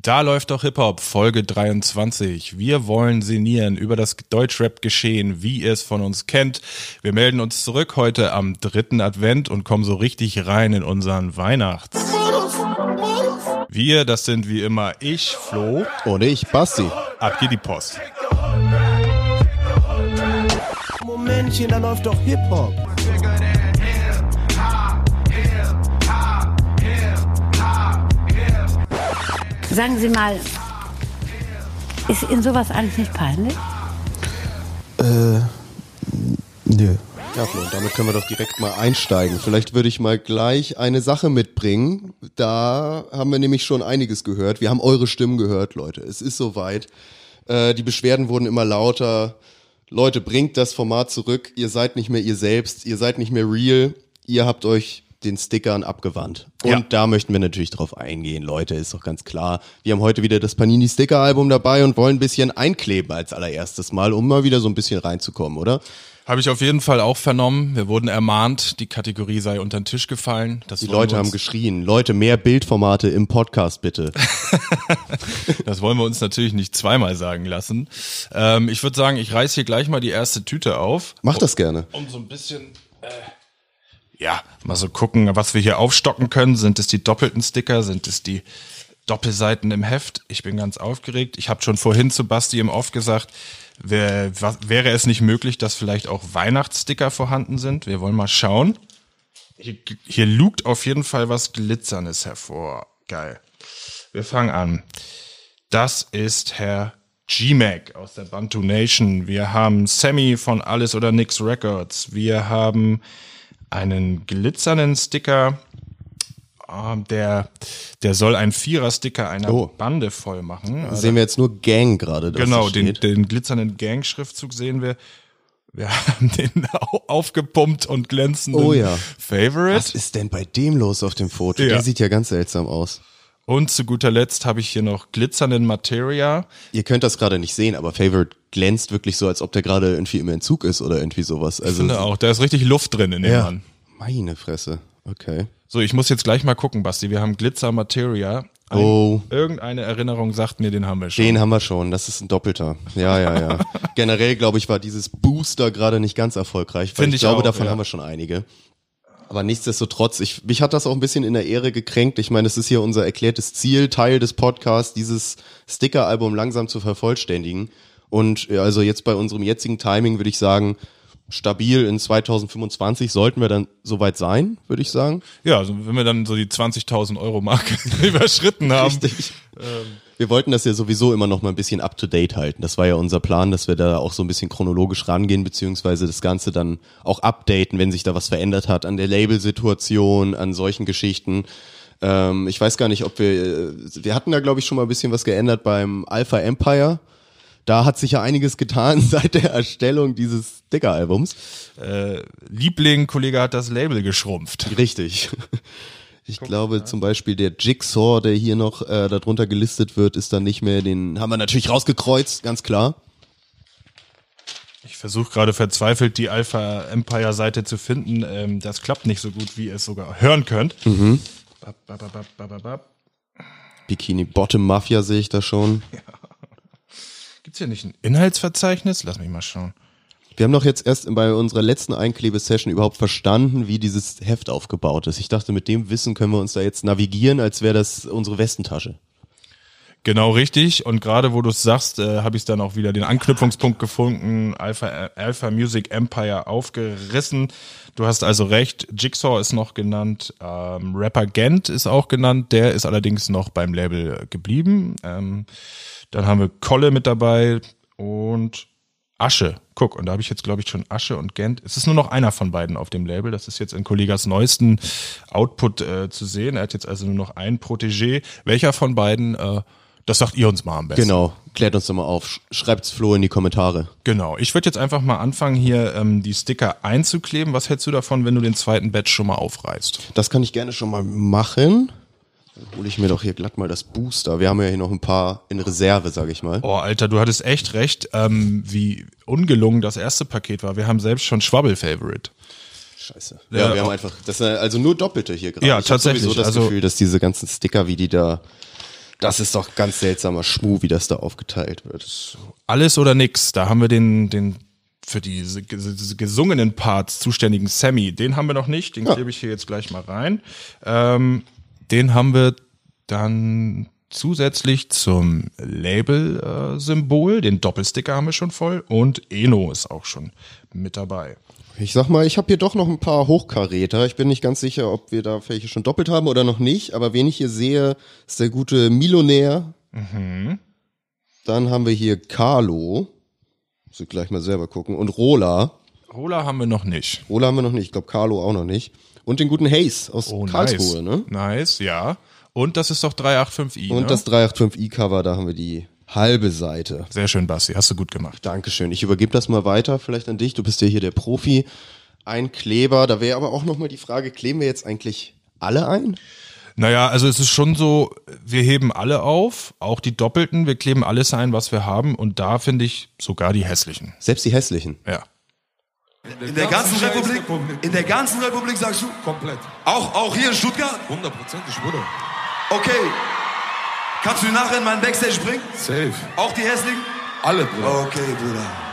Da läuft doch Hip-Hop, Folge 23. Wir wollen sinnieren über das Deutschrap-Geschehen, wie ihr es von uns kennt. Wir melden uns zurück heute am dritten Advent und kommen so richtig rein in unseren Weihnachts. Wir, das sind wie immer ich, Flo. Und ich, Basti. Ab geht die Post. Momentchen, da läuft doch Hip-Hop. Sagen Sie mal, ist Ihnen sowas eigentlich nicht peinlich? Äh, nö. Ja, Flo, damit können wir doch direkt mal einsteigen. Vielleicht würde ich mal gleich eine Sache mitbringen. Da haben wir nämlich schon einiges gehört. Wir haben eure Stimmen gehört, Leute. Es ist soweit. Äh, die Beschwerden wurden immer lauter. Leute, bringt das Format zurück. Ihr seid nicht mehr ihr selbst. Ihr seid nicht mehr real. Ihr habt euch den Stickern abgewandt. Und Ja. da möchten wir natürlich drauf eingehen, Leute, ist doch ganz klar. Wir haben heute wieder das Panini Sticker Album dabei und wollen ein bisschen einkleben als allererstes Mal, um mal wieder so ein bisschen reinzukommen, oder? Habe ich auf jeden Fall auch vernommen. Wir wurden ermahnt, die Kategorie sei unter den Tisch gefallen. Das Die Leute haben geschrien, Leute, mehr Bildformate im Podcast bitte. Das wollen wir uns natürlich nicht zweimal sagen lassen. Ähm, ich würde sagen, ich reiß hier gleich mal die erste Tüte auf. Mach das gerne. Um so ein bisschen, äh, ja, mal so gucken, was wir hier aufstocken können. Sind es die doppelten Sticker? Sind es die Doppelseiten im Heft? Ich bin ganz aufgeregt. Ich habe schon vorhin zu Basti im Off gesagt, wär, was, wäre es nicht möglich, dass vielleicht auch Weihnachtssticker vorhanden sind? Wir wollen mal schauen. Hier, hier lugt auf jeden Fall was Glitzerndes hervor. Geil. Wir fangen an. Das ist Herr G-Mac aus der Bantu Nation. Wir haben Sammy von Alles oder Nix Records. Wir haben einen glitzernden Sticker. ähm, Der, der soll ein Vierer-Sticker einer Oh. Bande voll machen. Also, Sehen wir jetzt nur Gang gerade. genau, den, den glitzernden Gang-Schriftzug sehen wir. Wir haben den au- aufgepumpt und glänzenden Oh ja. Favorite. Was ist denn bei dem los auf dem Foto? Ja. Der sieht ja ganz seltsam aus. Und zu guter Letzt habe ich hier noch glitzernden Materia. Ihr könnt das gerade nicht sehen, aber Favorite glänzt wirklich so, als ob der gerade irgendwie im Entzug ist oder irgendwie sowas. Also Finde auch, da ist richtig Luft drin in dem ja. Mann. Meine Fresse. Okay. So, ich muss jetzt gleich mal gucken, Basti. Wir haben Glitzer Materia. Ein, Oh. Irgendeine Erinnerung sagt mir, den haben wir schon. Den haben wir schon, das ist ein Doppelter. Ja, ja, ja. Generell, glaube ich, war dieses Booster gerade nicht ganz erfolgreich, weil Find ich, ich glaube, auch, davon ja. haben wir schon einige. Aber nichtsdestotrotz, ich, mich hat das auch ein bisschen in der Ehre gekränkt. Ich meine, es ist hier unser erklärtes Ziel, Teil des Podcasts, dieses Sticker-Album langsam zu vervollständigen. Und ja, also jetzt bei unserem jetzigen Timing würde ich sagen, stabil in 2025 sollten wir dann soweit sein, würde ich sagen. Ja, also wenn wir dann so die 20.000 Euro Marke überschritten haben. Richtig. Wir wollten das ja sowieso immer noch mal ein bisschen up to date halten. Das war ja unser Plan, dass wir da auch so ein bisschen chronologisch rangehen, beziehungsweise das Ganze dann auch updaten, wenn sich da was verändert hat an der Labelsituation, an solchen Geschichten. Ähm, ich weiß gar nicht, ob wir, äh, wir hatten da glaube ich schon mal ein bisschen was geändert beim Alpha Empire. Da hat sich ja einiges getan seit der Erstellung dieses Sticker-Albums. Äh, Liebling, Kollege hat das Label geschrumpft. Richtig. Ich glaube zum Beispiel der Jigsaw, der hier noch äh, darunter gelistet wird, ist dann nicht mehr, den haben wir natürlich rausgekreuzt, ganz klar. Ich versuche gerade verzweifelt die Alpha Empire Seite zu finden. Ähm, das klappt nicht so gut, wie ihr es sogar hören könnt. Mhm. Bap, bap, bap. Bikini Bottom Mafia sehe ich da schon. Gibt's hier nicht ein Inhaltsverzeichnis? Lass mich mal schauen. Wir haben doch jetzt erst bei unserer letzten Einklebesession überhaupt verstanden, wie dieses Heft aufgebaut ist. Ich dachte, mit dem Wissen können wir uns da jetzt navigieren, als wäre das unsere Westentasche. Genau richtig. Und gerade wo du es sagst, äh, habe ich dann auch wieder den Anknüpfungspunkt gefunden. Alpha, Alpha Music Empire aufgerissen. Du hast also recht. Jigsaw ist noch genannt. Ähm, Rapper Gent ist auch genannt. Der ist allerdings noch beim Label geblieben. Ähm, dann haben wir Kolle mit dabei und Asche. Guck, und da habe ich jetzt, glaube ich, schon Asche und Gent. Es ist nur noch einer von beiden auf dem Label. Das ist jetzt in Kollegas neuesten Output äh, zu sehen. Er hat jetzt also nur noch einen Protégé. Welcher von beiden, äh, das sagt ihr uns mal am besten. Genau, klärt uns doch mal auf. Sch- Schreibt's Flo in die Kommentare. Genau. Ich würde jetzt einfach mal anfangen, hier ähm, die Sticker einzukleben. Was hältst du davon, wenn du den zweiten Batch schon mal aufreißt? Das kann ich gerne schon mal machen. Hole ich mir doch hier glatt mal das Booster. Wir haben ja hier noch ein paar in Reserve, sage ich mal. Oh, Alter, du hattest echt recht, ähm, wie ungelungen das erste Paket war. Wir haben selbst schon Schwabbel-Favorite. Scheiße. Ja, Ja, wir haben einfach, das sind also nur Doppelte hier gerade. Ja, ich tatsächlich. sowieso das Also- Gefühl, dass diese ganzen Sticker, wie die da Das ist doch ganz seltsamer Schmuh, wie das da aufgeteilt wird. Alles oder nix. Da haben wir den, den für die gesungenen Parts zuständigen Sammy. Den haben wir noch nicht. Den ja. klebe ich hier jetzt gleich mal rein. Ähm, den haben wir dann zusätzlich zum Label-Symbol. Äh, den Doppelsticker haben wir schon voll. Und Eno ist auch schon mit dabei. Ich sag mal, ich habe hier doch noch ein paar Hochkaräter. Ich bin nicht ganz sicher, ob wir da welche schon doppelt haben oder noch nicht. Aber wen ich hier sehe, ist der gute Milonär. Mhm. Dann haben wir hier Carlo. Muss ich gleich mal selber gucken. Und Rola. Rola haben wir noch nicht. Rola haben wir noch nicht. Ich glaube, Carlo auch noch nicht. Und den guten Hayes aus oh, Karlsruhe, nice. ne? Nice, ja. Und das ist doch 385i. Und ne? das 385i-Cover, da haben wir die halbe Seite. Sehr schön, Basti. Hast du gut gemacht. Dankeschön. Ich übergebe das mal weiter, vielleicht an dich. Du bist ja hier der Profi. Ein Kleber. Da wäre aber auch nochmal die Frage, kleben wir jetzt eigentlich alle ein? Naja, also es ist schon so, wir heben alle auf, auch die Doppelten, wir kleben alles ein, was wir haben und da finde ich sogar die hässlichen. Selbst die hässlichen? Ja. In der ganzen Republik? In der ganzen Republik sagst du? Komplett. Auch, auch hier in Stuttgart? Hundertprozentig, Bruder. Okay, Kannst du nachher in meinen Backstage bringen? Safe. Auch die hässlichen? Alle, Bruder. Okay, Bruder.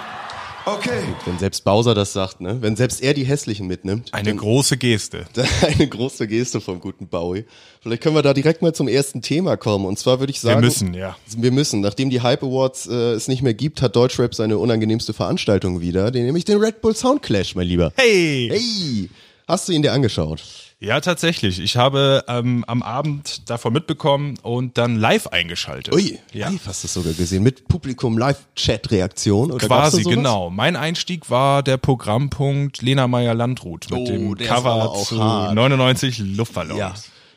Okay. Wenn selbst Bowser das sagt, ne? Wenn selbst er die hässlichen mitnimmt. Eine große Geste. Eine große Geste vom guten Bowie. Vielleicht können wir da direkt mal zum ersten Thema kommen. Und zwar würde ich sagen. Wir müssen, ja. Wir müssen. Nachdem die Hype Awards äh, es nicht mehr gibt, hat Deutschrap seine unangenehmste Veranstaltung wieder, den, nämlich den Red Bull Sound Clash, mein Lieber. Hey! Hey! Hast du ihn dir angeschaut? Ja, tatsächlich. Ich habe ähm, am Abend davon mitbekommen und dann live eingeschaltet. Ui, ja. live hast du es sogar gesehen. Mit Publikum, Live-Chat-Reaktion? Quasi, genau. Mein Einstieg war der Programmpunkt Lena Meyer-Landrut mit oh, dem Cover zu hart. 99 Luftballons. Ja.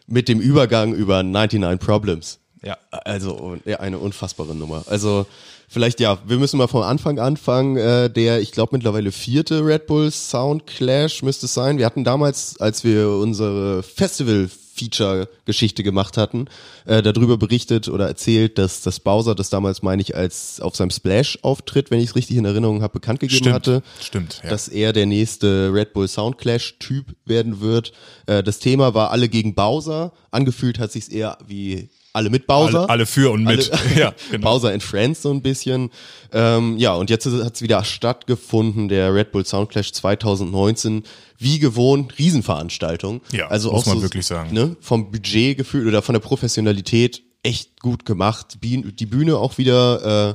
Mit dem Übergang über 99 Problems. Ja. Also ja, eine unfassbare Nummer. Also vielleicht ja, wir müssen mal vom Anfang anfangen. Äh, der, ich glaube mittlerweile vierte Red Bull Sound Clash müsste es sein. Wir hatten damals, als wir unsere Festival Feature-Geschichte gemacht hatten, äh, darüber berichtet oder erzählt, dass das Bowser das damals, meine ich, als auf seinem Splash-Auftritt, wenn ich es richtig in Erinnerung habe, bekannt gegeben stimmt, hatte. Stimmt. Ja. Dass er der nächste Red Bull Sound Clash-Typ werden wird. Äh, das Thema war alle gegen Bowser. Angefühlt hat sich's eher wie alle mit Bowser. Alle, alle für und mit. Alle, ja, genau. Bowser and Friends so ein bisschen. Ähm, ja, und jetzt hat es wieder stattgefunden, der Red Bull Soundclash 2019. Wie gewohnt, Riesenveranstaltung. Ja, also muss auch man so, wirklich sagen. Ne, vom Budget gefühlt oder von der Professionalität echt gut gemacht. Die Bühne auch wieder äh,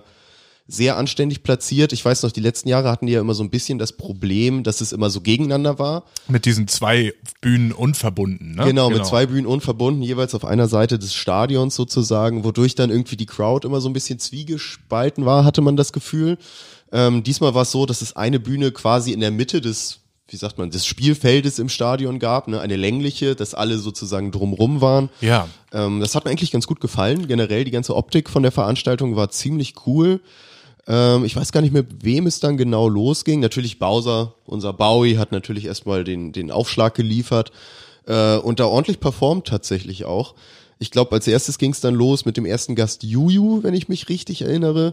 sehr anständig platziert. Ich weiß noch, die letzten Jahre hatten die ja immer so ein bisschen das Problem, dass es immer so gegeneinander war. Mit diesen zwei Bühnen unverbunden, ne? Genau, genau, mit zwei Bühnen unverbunden, jeweils auf einer Seite des Stadions sozusagen, wodurch dann irgendwie die Crowd immer so ein bisschen zwiegespalten war, hatte man das Gefühl. Ähm, diesmal war es so, dass es eine Bühne quasi in der Mitte des wie sagt man, des Spielfeldes im Stadion gab, ne, eine längliche, dass alle sozusagen drumrum waren. Ja. Ähm, das hat mir eigentlich ganz gut gefallen. Generell die ganze Optik von der Veranstaltung war ziemlich cool. Ähm, ich weiß gar nicht mehr, wem es dann genau losging. Natürlich Bowser, unser Bowie, hat natürlich erstmal den, den Aufschlag geliefert äh, und da ordentlich performt tatsächlich auch. Ich glaube, als erstes ging es dann los mit dem ersten Gast Juju, wenn ich mich richtig erinnere.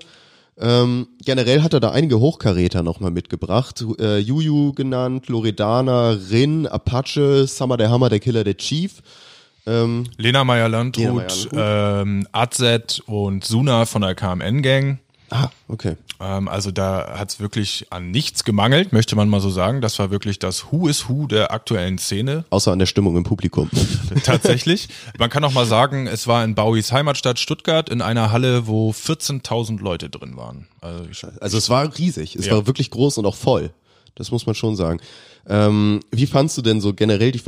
Ähm, generell hat er da einige Hochkaräter nochmal mitgebracht. Äh, Juju genannt, Loredana, Rin, Apache, Summer der Hammer, der Killer, der Chief. Ähm, Lena Meyer-Landrut, ähm, Azet und Suna von der KMN-Gang. Ah, okay. Ähm, also da hat es wirklich an nichts gemangelt, möchte man mal so sagen. Das war wirklich das Who is Who der aktuellen Szene. Außer an der Stimmung im Publikum. Tatsächlich. Man kann auch mal sagen, es war in Bowies Heimatstadt Stuttgart in einer Halle, wo 14.000 Leute drin waren. Also, also es war riesig. Es ja. war wirklich groß und auch voll. Das muss man schon sagen. Ähm, wie fandst du denn so generell die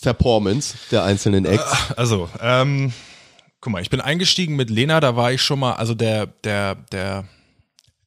Performance der einzelnen Acts? Also, ähm, guck mal, ich bin eingestiegen mit Lena, da war ich schon mal, also der, der, der,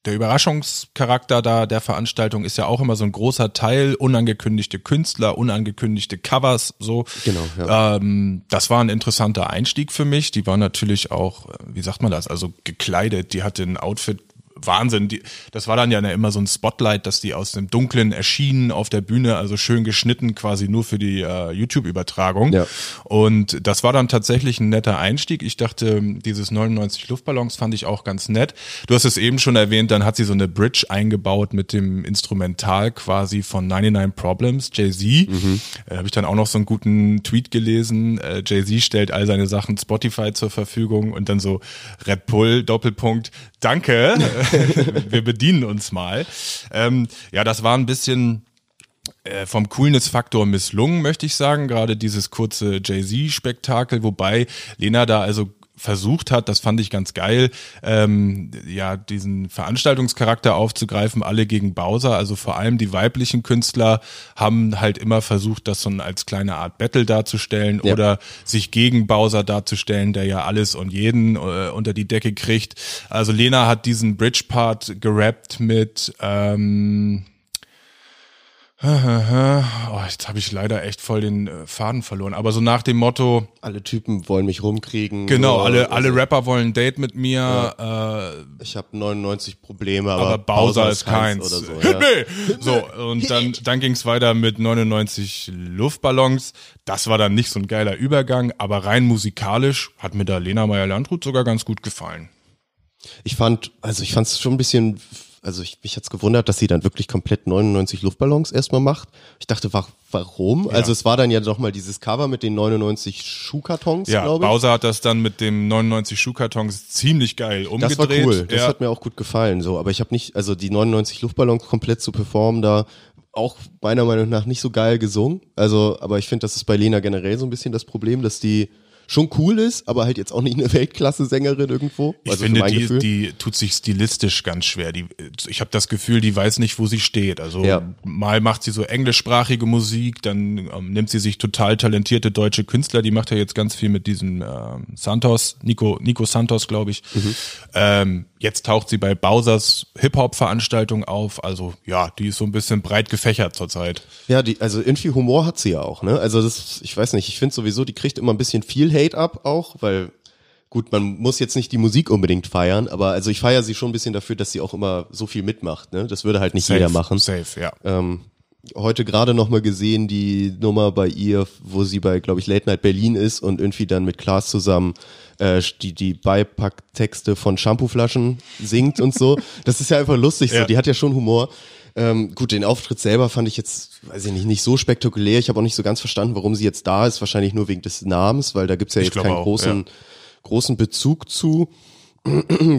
der Überraschungscharakter da der Veranstaltung ist ja auch immer so ein großer Teil, unangekündigte Künstler, unangekündigte Covers, so. Genau, ja. Ähm, das war ein interessanter Einstieg für mich. Die war natürlich auch, wie sagt man das, also gekleidet. Die hatte ein Outfit, Wahnsinn. Die, das war dann ja immer so ein Spotlight, dass die aus dem Dunklen erschienen auf der Bühne, also schön geschnitten quasi nur für die äh, YouTube-Übertragung. Ja. Und das war dann tatsächlich ein netter Einstieg. Ich dachte, dieses 99 Luftballons fand ich auch ganz nett. Du hast es eben schon erwähnt, dann hat sie so eine Bridge eingebaut mit dem Instrumental quasi von 99 Problems, Jay-Z. Mhm. Da habe ich dann auch noch so einen guten Tweet gelesen. Äh, Jay-Z stellt all seine Sachen Spotify zur Verfügung und dann so Red Bull, Doppelpunkt, danke, wir bedienen uns mal. Ähm, ja, das war ein bisschen äh, vom Coolness-Faktor misslungen, möchte ich sagen. Gerade dieses kurze Jay-Z-Spektakel, wobei Lena da also versucht hat, das fand ich ganz geil, ähm, ja, diesen Veranstaltungscharakter aufzugreifen, alle gegen Bowser, also vor allem die weiblichen Künstler haben halt immer versucht, das so als kleine Art Battle darzustellen Ja. oder sich gegen Bowser darzustellen, der ja alles und jeden äh, unter die Decke kriegt. Also Lena hat diesen Bridge-Part gerappt mit ähm, Oh, jetzt habe ich leider echt voll den äh, Faden verloren. Aber so nach dem Motto, Alle Typen wollen mich rumkriegen. genau, alle, alle also Rapper wollen ein Date mit mir, äh, Ich habe 99 Probleme, aber, aber Bowser ist keins. Oder so, ja. nee. so und dann, dann ging's weiter mit 99 Luftballons. Das war dann nicht so ein geiler Übergang, aber rein musikalisch hat mir da Lena Meyer-Landrut sogar ganz gut gefallen. Ich fand, also ich fand es schon ein bisschen, also ich, mich hat's gewundert, dass sie dann wirklich komplett 99 Luftballons erstmal macht. Ich dachte, wa warum? Also es war dann ja doch mal dieses Cover mit den 99 Schuhkartons, Ja, glaube ich. Bowser hat das dann mit dem 99 Schuhkartons ziemlich geil umgedreht. Das war cool, das ja. hat mir auch gut gefallen, so. Aber ich habe nicht, also die 99 Luftballons komplett zu performen, da auch meiner Meinung nach nicht so geil gesungen. Also, aber ich finde, das ist bei Lena generell so ein bisschen das Problem, dass die schon cool ist, aber halt jetzt auch nicht eine Weltklasse-Sängerin irgendwo. Ich also finde, die, Gefühl. die tut sich stilistisch ganz schwer. Die, ich habe das Gefühl, die weiß nicht, wo sie steht. Also Ja. mal macht sie so englischsprachige Musik, dann ähm, nimmt sie sich total talentierte deutsche Künstler. Die macht ja jetzt ganz viel mit diesem ähm, Santos, Nico, Nico Santos, glaube ich. Mhm. Ähm, jetzt taucht sie bei Bowsers Hip-Hop-Veranstaltung auf. Also ja, die ist so ein bisschen breit gefächert zurzeit. Ja, die, also irgendwie Humor hat sie ja auch, ne? Also das, ich weiß nicht, ich finde sowieso, die kriegt immer ein bisschen viel Hate ab auch, weil gut, man muss jetzt nicht die Musik unbedingt feiern, aber also ich feiere sie schon ein bisschen dafür, dass sie auch immer so viel mitmacht, ne? Das würde halt nicht jeder machen. Safe, ja. Ähm, heute gerade noch mal gesehen die Nummer bei ihr, wo sie bei, glaube ich, Late Night Berlin ist und irgendwie dann mit Klaas zusammen äh, die, die Beipacktexte von Shampooflaschen singt und so. Das ist ja einfach lustig so. Ja. Die hat ja schon Humor. Ähm, gut, den Auftritt selber fand ich jetzt, weiß ich nicht, nicht so spektakulär. Ich habe auch nicht so ganz verstanden, warum sie jetzt da ist. Wahrscheinlich nur wegen des Namens, weil da gibt's ja Ich jetzt keinen auch, großen, großen Bezug zu.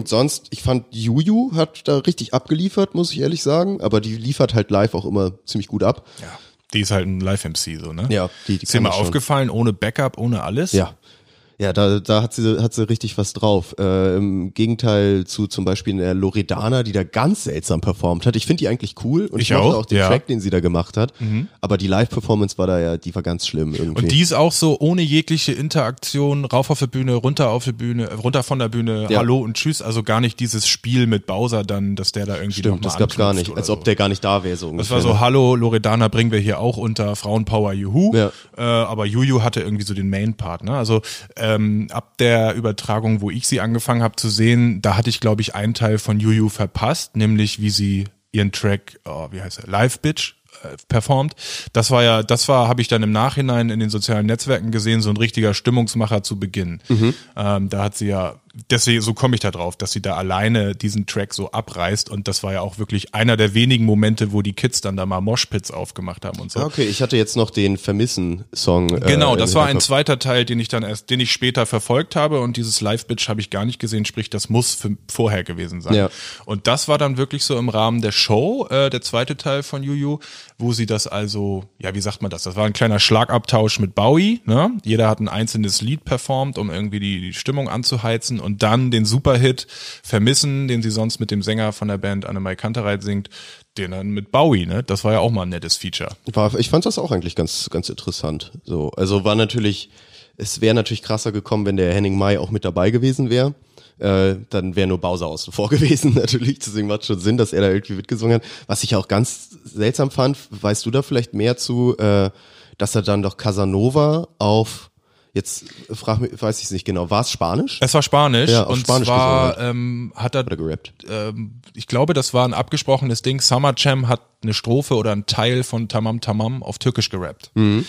Sonst, ich fand Juju hat da richtig abgeliefert, muss ich ehrlich sagen, aber die liefert halt live auch immer ziemlich gut ab. ja. Die ist halt ein Live-MC, so, ne? Ja, die- die Ist dir mal aufgefallen, ohne Backup, ohne alles? Ja. Ja, da, da hat sie, hat sie richtig was drauf. Äh, Im Gegenteil zu zum Beispiel der Loredana, die da ganz seltsam performt hat. Ich finde die eigentlich cool und ich, Ich auch, auch den ja. Track, den sie da gemacht hat. Aber die Live-Performance war da ja, die war ganz schlimm irgendwie. Und die ist auch so ohne jegliche Interaktion, rauf auf die Bühne, runter auf die Bühne, äh, runter von der Bühne, Ja. hallo und tschüss. Also gar nicht dieses Spiel mit Bowser dann, dass der da irgendwie Stimmt, das gab's gar nicht. Als ob der gar nicht da wäre, so Das war so, ne? hallo, Loredana bringen wir hier auch unter Frauenpower Juhu. Ja. Äh, aber Juju hatte irgendwie so den Main-Part. Ne? Also ähm, ab der Übertragung, wo ich sie angefangen habe zu sehen, da hatte ich, glaube ich, einen Teil von Juju verpasst, nämlich wie sie ihren Track, oh, wie heißt er, Live Bitch äh, performt. Das war ja, das war, habe ich dann im Nachhinein in den sozialen Netzwerken gesehen, so ein richtiger Stimmungsmacher zu Beginn. Mhm. Ähm, da hat sie ja, deswegen, so komme ich da drauf, dass sie da alleine diesen Track so abreißt und das war ja auch wirklich einer der wenigen Momente, wo die Kids dann da mal Moshpits aufgemacht haben und so. Okay, ich hatte jetzt noch den Vermissen-Song. Genau, äh, das im war ein zweiter Teil, den ich dann erst, den ich später verfolgt habe und dieses Live-Bitch habe ich gar nicht gesehen, sprich, das muss für, vorher gewesen sein. Ja. Und das war dann wirklich so im Rahmen der Show, äh, der zweite Teil von Juju, wo sie das also, ja, wie sagt man das? Das war ein kleiner Schlagabtausch mit Bowie, ne? Jeder hat ein einzelnes Lied performt, um irgendwie die, die Stimmung anzuheizen und dann den Superhit Vermissen, den sie sonst mit dem Sänger von der Band Annemai Kantereit singt, den dann mit Bowie, ne? Das war ja auch mal ein nettes Feature. War, ich fand das auch eigentlich ganz, ganz interessant. So, also war natürlich, es wäre natürlich krasser gekommen, wenn der Henning Mai auch mit dabei gewesen wäre. Äh, dann wäre nur Bowser außen vor gewesen, natürlich. Deswegen macht schon Sinn, dass er da irgendwie mitgesungen hat. Was ich auch ganz seltsam fand, weißt du da vielleicht mehr zu, äh, dass er dann doch Casanova auf Jetzt frag mich, weiß ich es nicht genau. War es Spanisch? Es war Spanisch Ja, und Spanisch zwar ähm, hat er gerappt? ähm, ich glaube, das war ein abgesprochenes Ding. Summer Jam hat eine Strophe oder ein Teil von Tamam Tamam auf Türkisch gerappt. Mhm.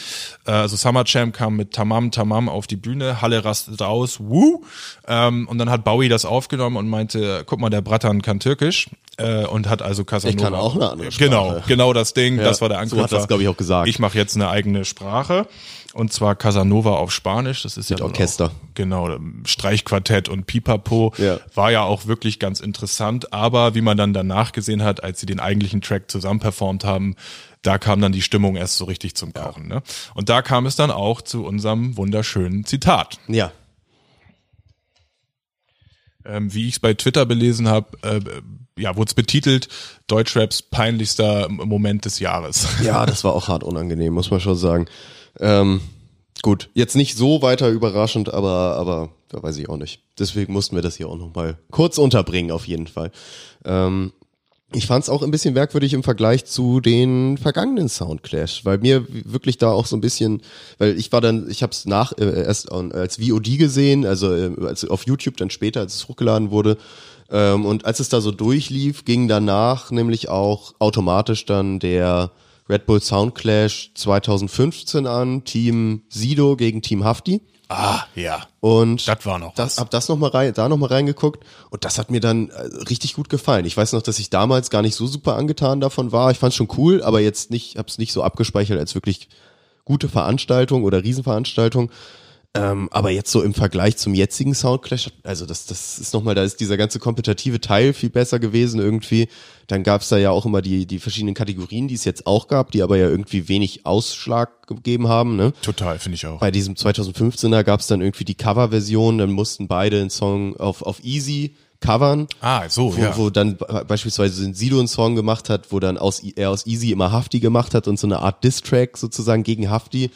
Äh, also Summer Jam kam mit Tamam Tamam auf die Bühne, Halle rastet aus, wuh. Ähm, und dann hat Bowie das aufgenommen und meinte, guck mal, der Bratan kann Türkisch äh, und hat also Casanova. Ich kann auch eine andere Sprache. Genau, genau das Ding, Ja, das war der so Anknüpfer. hat das, glaub ich, auch gesagt. Ich mache jetzt eine eigene Sprache und zwar Casanova auf Spanisch. Das ist ja dann Orchester. Auch, genau, Streichquartett und Pipapo. Ja. War ja auch wirklich ganz interessant, aber wie man dann danach gesehen hat, als sie den eigentlichen Track zusammen performt haben, da kam dann die Stimmung erst so richtig zum Kochen. Ne? Und da kam es dann auch zu unserem wunderschönen Zitat. Ja. Ähm, wie ich es bei Twitter belesen habe, äh, ja, wurde es betitelt, Deutschraps peinlichster Moment des Jahres. Ja, das war auch hart unangenehm, muss man schon sagen. Ähm, gut, jetzt nicht so weiter überraschend, aber, aber da weiß ich auch nicht. Deswegen mussten wir das hier auch nochmal kurz unterbringen, auf jeden Fall. Ähm, ich fand es auch ein bisschen merkwürdig im Vergleich zu den vergangenen Soundclash, weil mir wirklich da auch so ein bisschen, weil ich war dann, ich habe es nach äh, erst als VOD gesehen, also äh, als auf YouTube dann später, als es hochgeladen wurde. Ähm, und als es da so durchlief, ging danach nämlich auch automatisch dann der Red Bull Soundclash 2015 an, Team Sido gegen Team Hafti. Ah, ja. Und Das war noch das, was. hab das noch mal rein, da noch mal reingeguckt und das hat mir dann äh, richtig gut gefallen. Ich weiß noch, dass ich damals gar nicht so super angetan davon war. Ich fand schon cool, aber jetzt nicht, hab's nicht so abgespeichert als wirklich gute Veranstaltung oder Riesenveranstaltung. Ähm, aber jetzt so im Vergleich zum jetzigen Soundclash, also das, das ist nochmal, da ist dieser ganze kompetitive Teil viel besser gewesen irgendwie. Dann gab's da ja auch immer die, die verschiedenen Kategorien, die es jetzt auch gab, die aber ja irgendwie wenig Ausschlag gegeben haben. Ne? Total, finde ich auch. Bei diesem 2015er gab's dann irgendwie die Coverversion, dann mussten beide einen Song auf, auf Easy covern. Ah, so, wo, ja. wo dann be- beispielsweise ein Sido einen Song gemacht hat, wo dann aus, er aus Easy immer Hafti gemacht hat und so eine Art Diss-Track sozusagen gegen Hafti.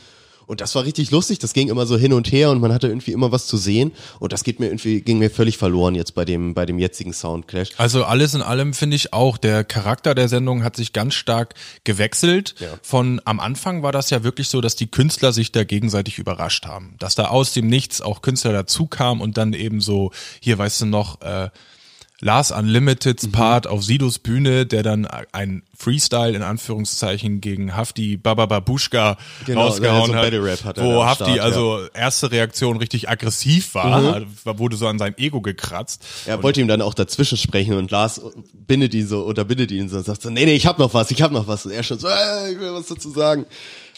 Und das war richtig lustig, das ging immer so hin und her und man hatte irgendwie immer was zu sehen und das geht mir irgendwie, ging mir völlig verloren jetzt bei dem, bei dem jetzigen Soundclash. Also alles in allem finde ich auch, der Charakter der Sendung hat sich ganz stark gewechselt. Von am Anfang war das ja wirklich so, dass die Künstler sich da gegenseitig überrascht haben. Dass da aus dem Nichts auch Künstler dazu kamen und dann eben so, hier weißt du noch, äh, Lars Unlimiteds Part auf Sidos Bühne, der dann ein Freestyle in Anführungszeichen gegen Hafti Baba Babushka Genau, rausgehauen so hat, hat wo Hafti Start, also erste Reaktion richtig aggressiv war, da wurde so an seinem Ego gekratzt. Er wollte ihm dann auch dazwischen sprechen und Lars bindet ihn so, oder bindet ihn so und sagt so, nee, nee, ich hab noch was, ich hab noch was. Und er schon so, äh, ich will was dazu sagen.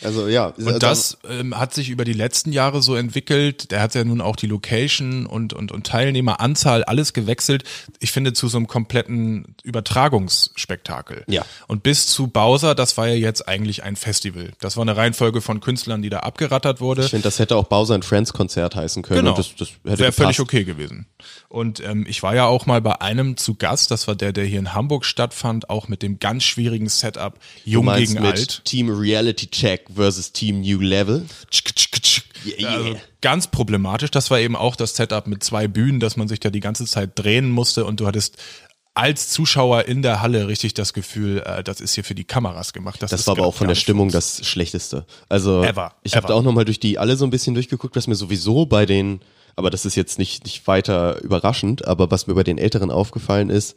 Also ja. also, Und das ähm, hat sich über die letzten Jahre so entwickelt. Der hat ja nun auch die Location und, und, und Teilnehmeranzahl alles gewechselt. Ich finde zu so einem kompletten Übertragungsspektakel. Ja. Und bis zu Bowser, das war ja jetzt eigentlich ein Festival. Das war eine Reihenfolge von Künstlern, die da abgerattert wurde. Ich finde, das hätte auch Bowser and Friends Konzert heißen können. Genau. Das, das hätte Wäre völlig okay gewesen. Und ähm, ich war ja auch mal bei einem zu Gast, das war der, der hier in Hamburg stattfand, auch mit dem ganz schwierigen Setup Jung gegen Alt. Team Reality Check versus Team New Level. Yeah, Also ganz problematisch. Das war eben auch das Setup mit zwei Bühnen, dass man sich da die ganze Zeit drehen musste und du hattest als Zuschauer in der Halle richtig das Gefühl, äh, das ist hier für die Kameras gemacht. Das, Das war aber gar- auch von der Stimmung das Schlechteste. Also Ever, ich habe da auch nochmal durch die alle so ein bisschen durchgeguckt, was mir sowieso bei den, aber das ist jetzt nicht, nicht weiter überraschend, aber was mir bei den Älteren aufgefallen ist,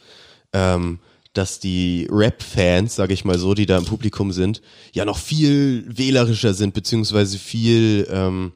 ähm, dass die Rap-Fans, sage ich mal so, die da im Publikum sind, ja noch viel wählerischer sind, beziehungsweise viel ähm,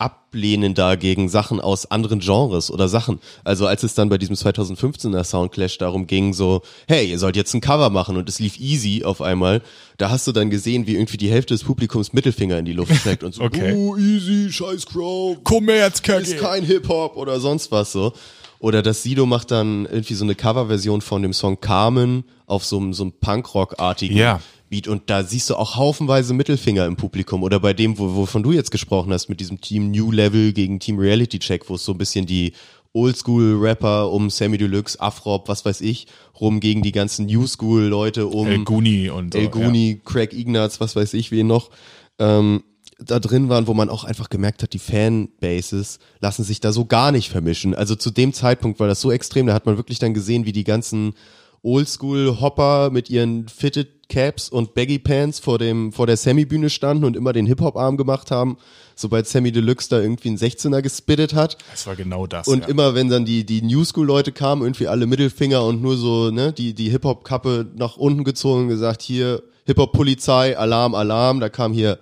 ablehnender gegen Sachen aus anderen Genres oder Sachen. Also als es dann bei diesem 2015er Soundclash darum ging, so, hey, ihr sollt jetzt ein Cover machen und es lief easy auf einmal, da hast du dann gesehen, wie irgendwie die Hälfte des Publikums Mittelfinger in die Luft streckt und so, Okay. oh, easy, scheiß Crow, Kommerz, ist kein Hip-Hop oder sonst was so. Oder das Sido macht dann irgendwie so eine Coverversion von dem Song Carmen auf so einem, so einem Punkrock-artigen Ja. Beat und da siehst du auch haufenweise Mittelfinger im Publikum oder bei dem, wo, wovon du jetzt gesprochen hast, mit diesem Team New Level gegen Team Reality Check, wo es so ein bisschen die Oldschool-Rapper um Sammy Deluxe, Afrop, was weiß ich, rum gegen die ganzen New School-Leute um El Guni und so. El Guni, Craig Ignatz, was weiß ich, wen noch, ähm, da drin waren, wo man auch einfach gemerkt hat, die Fanbases lassen sich da so gar nicht vermischen. Also zu dem Zeitpunkt war das so extrem, da hat man wirklich dann gesehen, wie die ganzen Oldschool-Hopper mit ihren Fitted Caps und Baggy Pants vor dem vor der Sammy-Bühne standen und immer den Hip-Hop-Arm gemacht haben, sobald Sammy Deluxe da irgendwie einen 16er gespittet hat. Das war genau das. Und ja. immer wenn dann die, die New School Leute kamen, irgendwie alle Mittelfinger und nur so, ne, die, die Hip-Hop-Kappe nach unten gezogen und gesagt, hier, Hip-Hop-Polizei, Alarm, Alarm, da kam hier,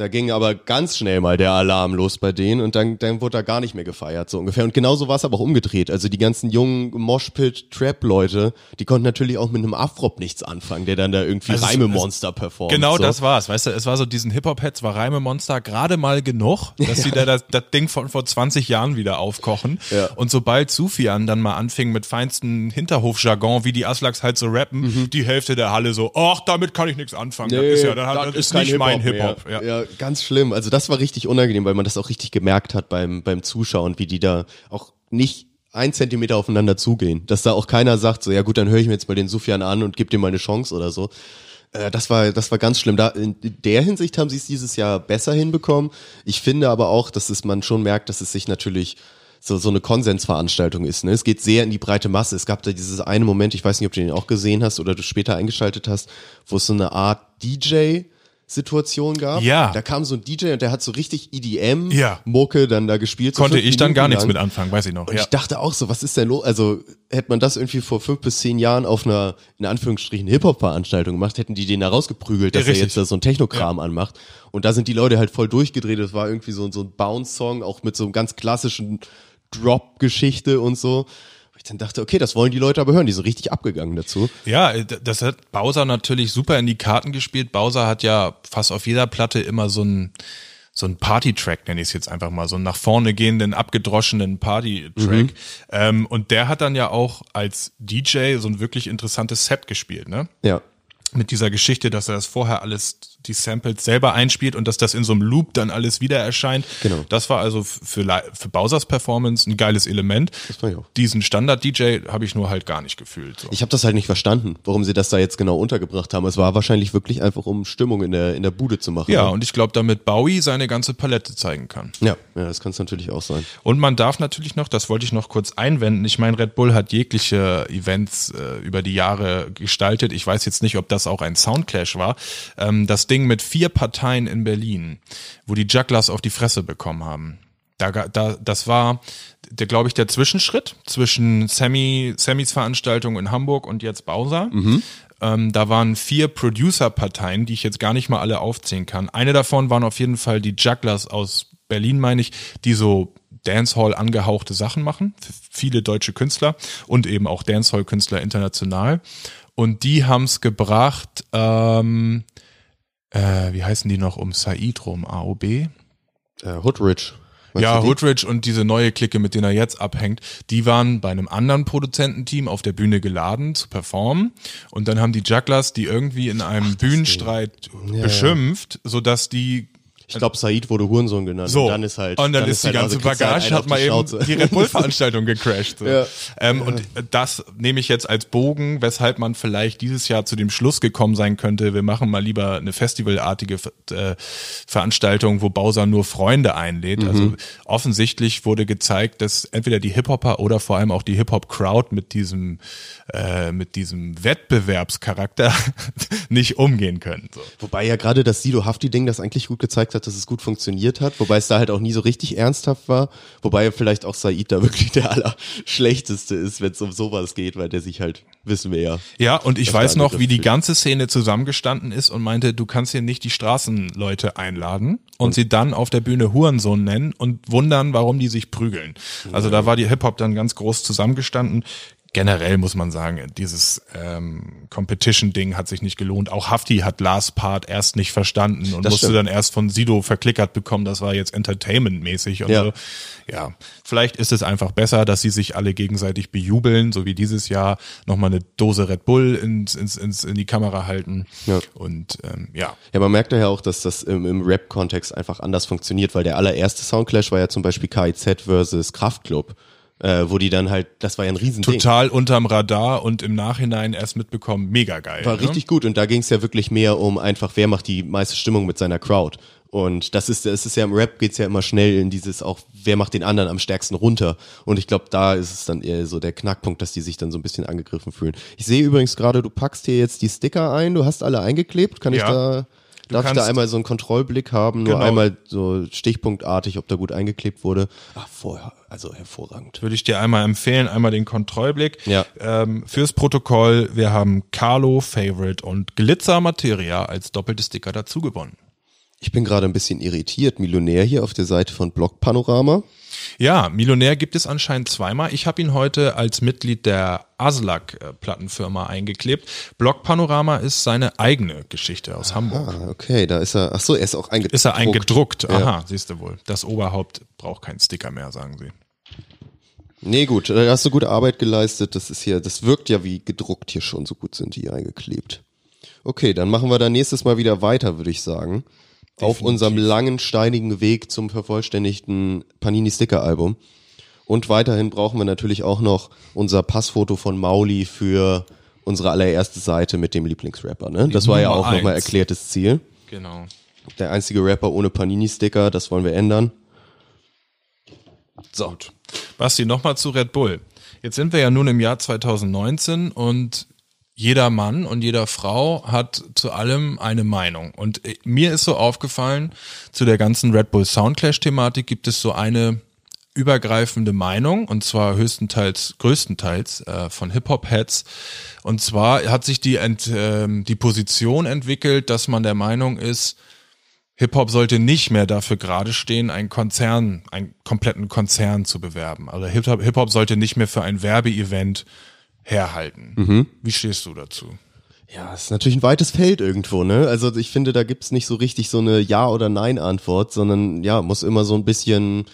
da ging aber ganz schnell mal der Alarm los bei denen und dann, dann wurde da gar nicht mehr gefeiert, so ungefähr. Und genauso war es aber auch umgedreht. Also die ganzen jungen Moshpit-Trap-Leute, die konnten natürlich auch mit einem Afrop nichts anfangen, der dann da irgendwie Also Reime-Monster performt. Genau so. das war's, weißt du, es war so diesen Hip-Hop-Heads, war Reimemonster gerade mal genug, dass sie da das, das Ding von vor 20 Jahren wieder aufkochen. Ja. Und sobald Sufian dann mal anfing mit feinsten Hinterhofjargon, wie die Aslaks halt so rappen, die Hälfte der Halle so, ach, damit kann ich nichts anfangen. das ist ja, das, das ist kein nicht mein Hip-Hop Hip-Hop. mehr. Ja. ja, ganz schlimm. Also das war richtig unangenehm, weil man das auch richtig gemerkt hat beim, beim Zuschauen, wie die da auch nicht ein Zentimeter aufeinander zugehen. Dass da auch keiner sagt, so, ja gut, dann höre ich mir jetzt mal den Sufjan an und gebe dem mal eine Chance oder so. Äh, Das war, das war ganz schlimm. Da, in der Hinsicht haben sie es dieses Jahr besser hinbekommen. Ich finde aber auch, dass es man schon merkt, dass es sich natürlich so, so eine Konsensveranstaltung ist. Ne? Es geht sehr in die breite Masse. Es gab da dieses eine Moment, ich weiß nicht, ob du den auch gesehen hast oder du später eingeschaltet hast, wo es so eine Art DJ Situation gab. Ja. Da kam so ein DJ und der hat so richtig EDM Ja. Mucke dann da gespielt. so Konnte ich dann Minuten gar nichts lang. mit anfangen, weiß ich noch. Und Ja. ich dachte auch so, was ist denn los? Also hätte man das irgendwie vor fünf bis zehn Jahren auf einer, in Anführungsstrichen, Hip-Hop-Veranstaltung gemacht, hätten die den da rausgeprügelt, dass Ja, er jetzt da so ein Technokram anmacht. Und da sind die Leute halt voll durchgedreht. Das war irgendwie so, so ein Bounce-Song, auch mit so einem ganz klassischen Drop-Geschichte und so. Ich dann dachte, okay, das wollen die Leute aber hören, die sind richtig abgegangen dazu. Ja, d- das hat Bowser natürlich super in die Karten gespielt. Bowser hat ja fast auf jeder Platte immer so ein so ein Party-Track, nenne ich es jetzt einfach mal, so einen nach vorne gehenden, abgedroschenen Party-Track. Ähm, und der hat dann ja auch als DJ so ein wirklich interessantes Set gespielt, ne? Ja. mit dieser Geschichte, dass er das vorher alles, die Samples selber einspielt und dass das in so einem Loop dann alles wieder erscheint. Genau. Das war also für, für Bowsers Performance ein geiles Element. Das fand ich auch. Diesen Standard-DJ habe ich nur halt gar nicht gefühlt. So. Ich habe das halt nicht verstanden, warum sie das da jetzt genau untergebracht haben. Es war wahrscheinlich wirklich einfach, um Stimmung in der, in der Bude zu machen. ja, und ich glaube, damit Bowie seine ganze Palette zeigen kann. ja, ja, das kann es natürlich auch sein. Und man darf natürlich noch, das wollte ich noch kurz einwenden, ich meine, Red Bull hat jegliche Events äh, über die Jahre gestaltet. Ich weiß jetzt nicht, ob das auch ein Soundclash war. Ähm, das Ding mit vier Parteien in Berlin, wo die Jugglers auf die Fresse bekommen haben. Da, da, das war, der, glaube ich, der Zwischenschritt zwischen Sammy, Sammys Veranstaltung in Hamburg und jetzt Bowser. Ähm, da waren vier Producer-Parteien, die ich jetzt gar nicht mal alle aufzählen kann. Eine davon waren auf jeden Fall die Jugglers aus Berlin, meine ich, die so Dancehall angehauchte Sachen machen, viele deutsche Künstler und eben auch Dancehall-Künstler international. Und die haben's gebracht, ähm, äh, wie heißen die noch um Said rum, AOB? Äh, Hoodrich. Meinst Ja? Hoodrich und diese neue Clique, mit denen er jetzt abhängt, die waren bei einem anderen Produzententeam auf der Bühne geladen zu performen. Und dann haben die Jugglers die irgendwie in einem Bühnenstreit beschimpft, sodaß die Ich glaube, Said wurde Hurensohn genannt. so, Und dann ist halt. und dann, ist die halt, ganze also halt Bagage hat mal eben die Red Bull Veranstaltung gecrashed. So. Ja. Ähm, Und das nehme ich jetzt als Bogen, weshalb man vielleicht dieses Jahr zu dem Schluss gekommen sein könnte, wir machen mal lieber eine festivalartige äh, Veranstaltung, wo Bowser nur Freunde einlädt. Mhm. Also offensichtlich wurde gezeigt, dass entweder die Hip-Hopper oder vor allem auch die Hip-Hop-Crowd mit diesem äh, mit diesem Wettbewerbscharakter nicht umgehen können. So. Wobei ja gerade das Sido Hafti-Ding das eigentlich gut gezeigt hat, dass es gut funktioniert hat. Wobei es da halt auch nie so richtig ernsthaft war. Wobei vielleicht auch Said da wirklich der Allerschlechteste ist, wenn es um sowas geht, weil der sich halt, wissen wir ja. Ja, und ich weiß noch, wie die ganze Szene zusammengestanden ist und meinte, du kannst hier nicht die Straßenleute einladen und sie dann auf der Bühne Hurensohn nennen und wundern, warum die sich prügeln. Also da war die Hip-Hop dann ganz groß zusammengestanden. Generell muss man sagen, dieses ähm, Competition-Ding hat sich nicht gelohnt. Auch Hafti hat Last Part erst nicht verstanden und Das musste stimmt. dann erst von Sido verklickert bekommen, das war jetzt Entertainment-mäßig und Ja. so. Ja, vielleicht ist es einfach besser, dass sie sich alle gegenseitig bejubeln, so wie dieses Jahr nochmal eine Dose Red Bull ins, ins, ins, in die Kamera halten. Ja. Und ähm, ja, Ja, man merkt ja auch, dass das im, im Rap-Kontext einfach anders funktioniert, weil der allererste Soundclash war ja zum Beispiel KIZ versus Kraftklub, äh, wo die dann halt, das war ja ein Riesending. total unterm Radar und im Nachhinein erst mitbekommen, mega geil. War ne? richtig gut und da ging es ja wirklich mehr um einfach, wer macht die meiste Stimmung mit seiner Crowd. Und das ist, das ist ja im Rap geht's ja immer schnell in dieses auch, wer macht den anderen am stärksten runter. Und ich glaube, da ist es dann eher so der Knackpunkt, dass die sich dann so ein bisschen angegriffen fühlen. Ich sehe übrigens gerade, du packst hier jetzt die Sticker ein, du hast alle eingeklebt. Kann ich Ja. Da, darf ich da einmal so einen Kontrollblick haben, nur Genau. einmal so stichpunktartig, ob da gut eingeklebt wurde. Ach, vorher, also hervorragend. Würde ich dir einmal empfehlen, einmal den Kontrollblick. Ja. Ähm, fürs Protokoll, wir haben Carlo, Favorite und Glitzer Materia als doppelte Sticker dazu gewonnen. Ich bin gerade ein bisschen irritiert. Millionär hier auf der Seite von Blog Panorama. Ja, Millionär gibt es anscheinend zweimal. Ich habe ihn heute als Mitglied der Aslak-Plattenfirma eingeklebt. Block Panorama ist seine eigene Geschichte aus Hamburg. Ah, okay, da ist er. Ach so, er ist auch eingedruckt. Ist er eingedruckt? Ja. Aha, siehst du wohl. Das Oberhaupt braucht keinen Sticker mehr, sagen sie. Nee, gut, da hast du gute Arbeit geleistet. Das ist hier, das wirkt ja wie gedruckt hier schon, so gut sind die eingeklebt. Okay, dann machen wir da nächstes Mal wieder weiter, würde ich sagen. Auf unserem langen, steinigen Weg zum vervollständigten Panini-Sticker-Album. Und weiterhin brauchen wir natürlich auch noch unser Passfoto von Mauli für unsere allererste Seite mit dem Lieblingsrapper. Ne? Das war ja auch nochmal erklärtes Ziel. Genau. Der einzige Rapper ohne Panini-Sticker, das wollen wir ändern. So. Basti, nochmal zu Red Bull. Jetzt sind wir ja nun im Jahr 2019 und jeder Mann und jeder Frau hat zu allem eine Meinung. Und äh, mir ist so aufgefallen, zu der ganzen Red Bull Soundclash-Thematik gibt es so eine übergreifende Meinung, und zwar höchstenteils, größtenteils äh, von Hip-Hop-Heads. Und zwar hat sich die, Ent, ähm, die Position entwickelt, dass man der Meinung ist, Hip-Hop sollte nicht mehr dafür gerade stehen, einen Konzern, einen kompletten Konzern zu bewerben. Also Hip-Hop Hip-Hop sollte nicht mehr für ein Werbeevent herhalten. Wie stehst du dazu? Ja, es ist natürlich ein weites Feld irgendwo, ne? Also ich finde, da gibt's nicht so richtig so eine Ja- oder Nein-Antwort, sondern ja, muss immer so ein bisschen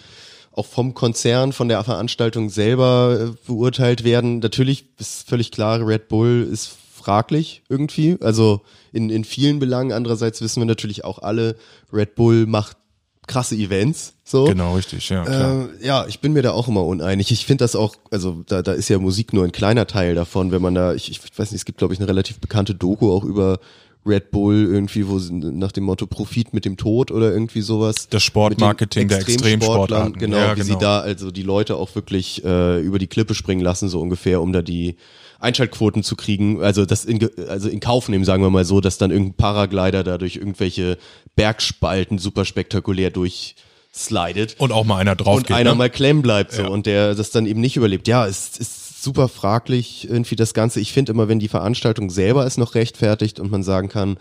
auch vom Konzern, von der Veranstaltung selber äh, beurteilt werden. Natürlich ist völlig klar, Red Bull ist fraglich irgendwie, also in, in vielen Belangen. Andererseits wissen wir natürlich auch alle, Red Bull macht krasse Events, so. Genau, richtig, ja, klar. Äh, ja, ich bin mir da auch immer uneinig. Ich finde das auch, also da, da ist ja Musik nur ein kleiner Teil davon, wenn man da, ich, ich weiß nicht, es gibt glaube ich eine relativ bekannte Doku auch über Red Bull irgendwie, wo nach dem Motto Profit mit dem Tod oder irgendwie sowas. Das Sportmarketing der Extremsportarten. Genau, Ja, wie sie genau. da also die Leute auch wirklich äh, über die Klippe springen lassen, so ungefähr, um da die Einschaltquoten zu kriegen, also das in, also in Kauf nehmen, sagen wir mal so, dass dann irgendein Paraglider da durch irgendwelche Bergspalten super spektakulär durchslidet Und auch mal einer drauf und geht. einer ne? mal klemmen bleibt so Ja. und der das dann eben nicht überlebt. Ja, es ist super fraglich irgendwie das Ganze. Ich finde immer, wenn die Veranstaltung selber es noch rechtfertigt und man sagen kann,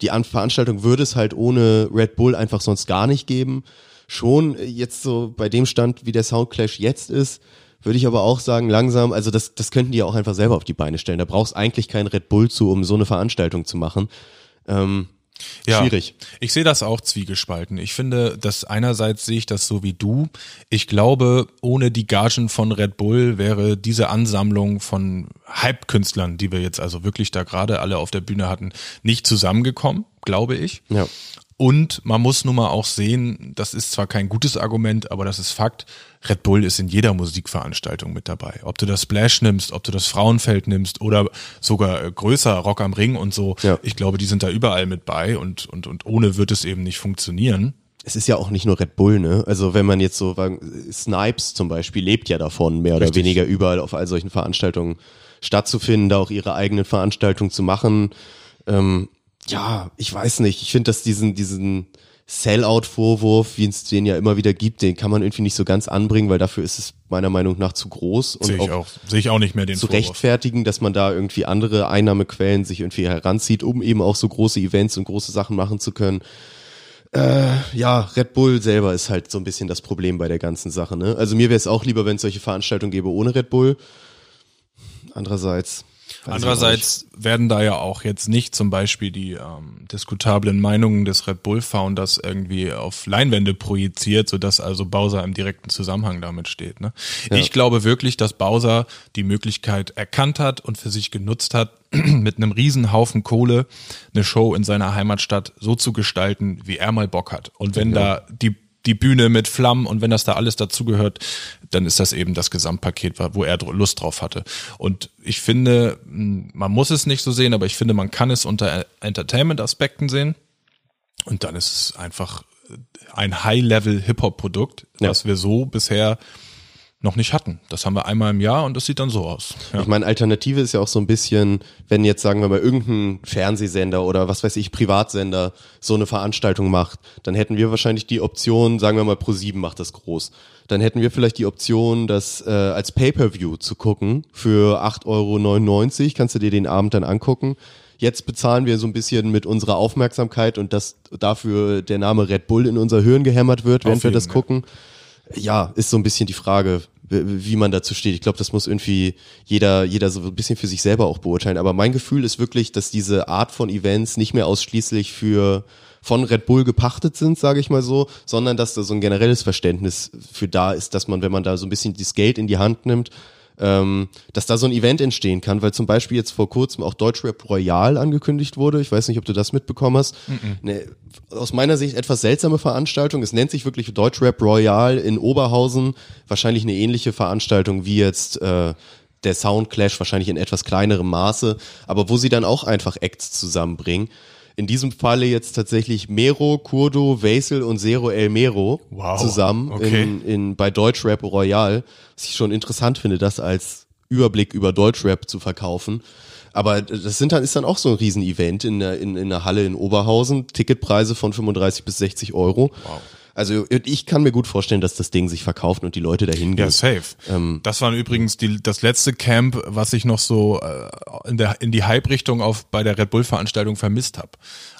die An Veranstaltung würde es halt ohne Red Bull einfach sonst gar nicht geben. Schon äh, jetzt so bei dem Stand, wie der Soundclash jetzt ist, würde ich aber auch sagen, langsam, also das, das könnten die ja auch einfach selber auf die Beine stellen. Da brauchst eigentlich kein Red Bull zu, um so eine Veranstaltung zu machen. Ähm, Ja, Schwierig. Ich sehe das auch zwiegespalten. Ich finde, dass einerseits sehe ich das so wie du. Ich glaube, ohne die Gagen von Red Bull wäre diese Ansammlung von Hype-Künstlern, die wir jetzt also wirklich da gerade alle auf der Bühne hatten, nicht zusammengekommen, glaube ich. ja. Und man muss nun mal auch sehen, das ist zwar kein gutes Argument, aber das ist Fakt. Red Bull ist in jeder Musikveranstaltung mit dabei. Ob du das Splash nimmst, ob du das Frauenfeld nimmst oder sogar äh, größer Rock am Ring und so. Ja. Ich glaube, die sind da überall mit bei und, und, und ohne wird es eben nicht funktionieren. es ist ja auch nicht nur Red Bull, ne? Also wenn man jetzt so, Snipes zum Beispiel lebt ja davon, mehr oder Richtig. weniger überall auf all solchen Veranstaltungen stattzufinden, da auch ihre eigenen Veranstaltungen zu machen. Ähm, ja, ich weiß nicht. Ich finde, dass diesen, diesen Sellout-Vorwurf, wie es den ja immer wieder gibt, den kann man irgendwie nicht so ganz anbringen, weil dafür ist es meiner Meinung nach zu groß und Sehe ich auch, sehe ich auch nicht mehr den zu Vorwurf. rechtfertigen, dass man da irgendwie andere Einnahmequellen sich irgendwie heranzieht, um eben auch so große Events und große Sachen machen zu können. Äh, ja, Red Bull selber ist halt so ein bisschen das Problem bei der ganzen Sache. Ne? Also mir wäre es auch lieber, wenn es solche Veranstaltungen gäbe ohne Red Bull. Andererseits. Andererseits werden da ja auch jetzt nicht zum Beispiel die ähm, diskutablen Meinungen des Red Bull Founders irgendwie auf Leinwände projiziert, sodass also Bowser im direkten Zusammenhang damit steht. Ne? Ich glaube wirklich, dass Bowser die Möglichkeit erkannt hat und für sich genutzt hat, mit einem riesen Haufen Kohle eine Show in seiner Heimatstadt so zu gestalten, wie er mal Bock hat. Und wenn da die die Bühne mit Flammen und wenn das da alles dazugehört, dann ist das eben das Gesamtpaket, wo er Lust drauf hatte. Und ich finde, mh, man muss es nicht so sehen, aber ich finde, man kann es unter Entertainment-Aspekten sehen. Und dann ist es einfach ein High-Level-Hip-Hop-Produkt, Ja. was wir so bisher noch nicht hatten. Das haben wir einmal im Jahr und das sieht dann so aus. Ja. Ich meine, Alternative ist ja auch so ein bisschen, wenn jetzt sagen wir mal irgendein Fernsehsender oder was weiß ich, Privatsender so eine Veranstaltung macht, dann hätten wir wahrscheinlich die Option, sagen wir mal Pro7 macht das groß. Dann hätten wir vielleicht die Option, das äh, als Pay-per-View zu gucken für 8,99 Euro. Kannst du dir den Abend dann angucken. Jetzt bezahlen wir so ein bisschen mit unserer Aufmerksamkeit und dass dafür der Name Red Bull in unser Hirn gehämmert wird, während wir das gucken. Ja, ist so ein bisschen die Frage, wie man dazu steht. Ich glaube, das muss irgendwie jeder, jeder so ein bisschen für sich selber auch beurteilen. Aber mein Gefühl ist wirklich, dass diese Art von Events nicht mehr ausschließlich für von Red Bull gepachtet sind, sage ich mal so, sondern dass da so ein generelles Verständnis für da ist, dass man, wenn man da so ein bisschen das Geld in die Hand nimmt, ähm, dass da so ein Event entstehen kann, weil zum Beispiel jetzt vor kurzem auch Deutschrap Royal angekündigt wurde. Ich weiß nicht, ob du das mitbekommen hast. Eine, aus meiner Sicht etwas seltsame Veranstaltung. Es nennt sich wirklich Deutschrap Royal in Oberhausen. Wahrscheinlich eine ähnliche Veranstaltung wie jetzt äh, der Soundclash, wahrscheinlich in etwas kleinerem Maße, aber wo sie dann auch einfach Acts zusammenbringen. In diesem Falle jetzt tatsächlich Mero, Kurdo, Vaisel und Zero El Mero Wow, zusammen okay. in, in, bei Deutschrap Royal, was ich schon interessant finde, das als Überblick über Deutschrap zu verkaufen. Aber das sind dann, ist dann auch so ein Riesenevent in der, in, in der Halle in Oberhausen. Ticketpreise von 35 bis 60 Euro. Wow. Also ich kann mir gut vorstellen, dass das Ding sich verkauft und die Leute dahin gehen. Ja, safe. Ähm, das war übrigens die, das letzte Camp, was ich noch so äh, in, der, in die Hype-Richtung auf bei der Red Bull-Veranstaltung vermisst habe.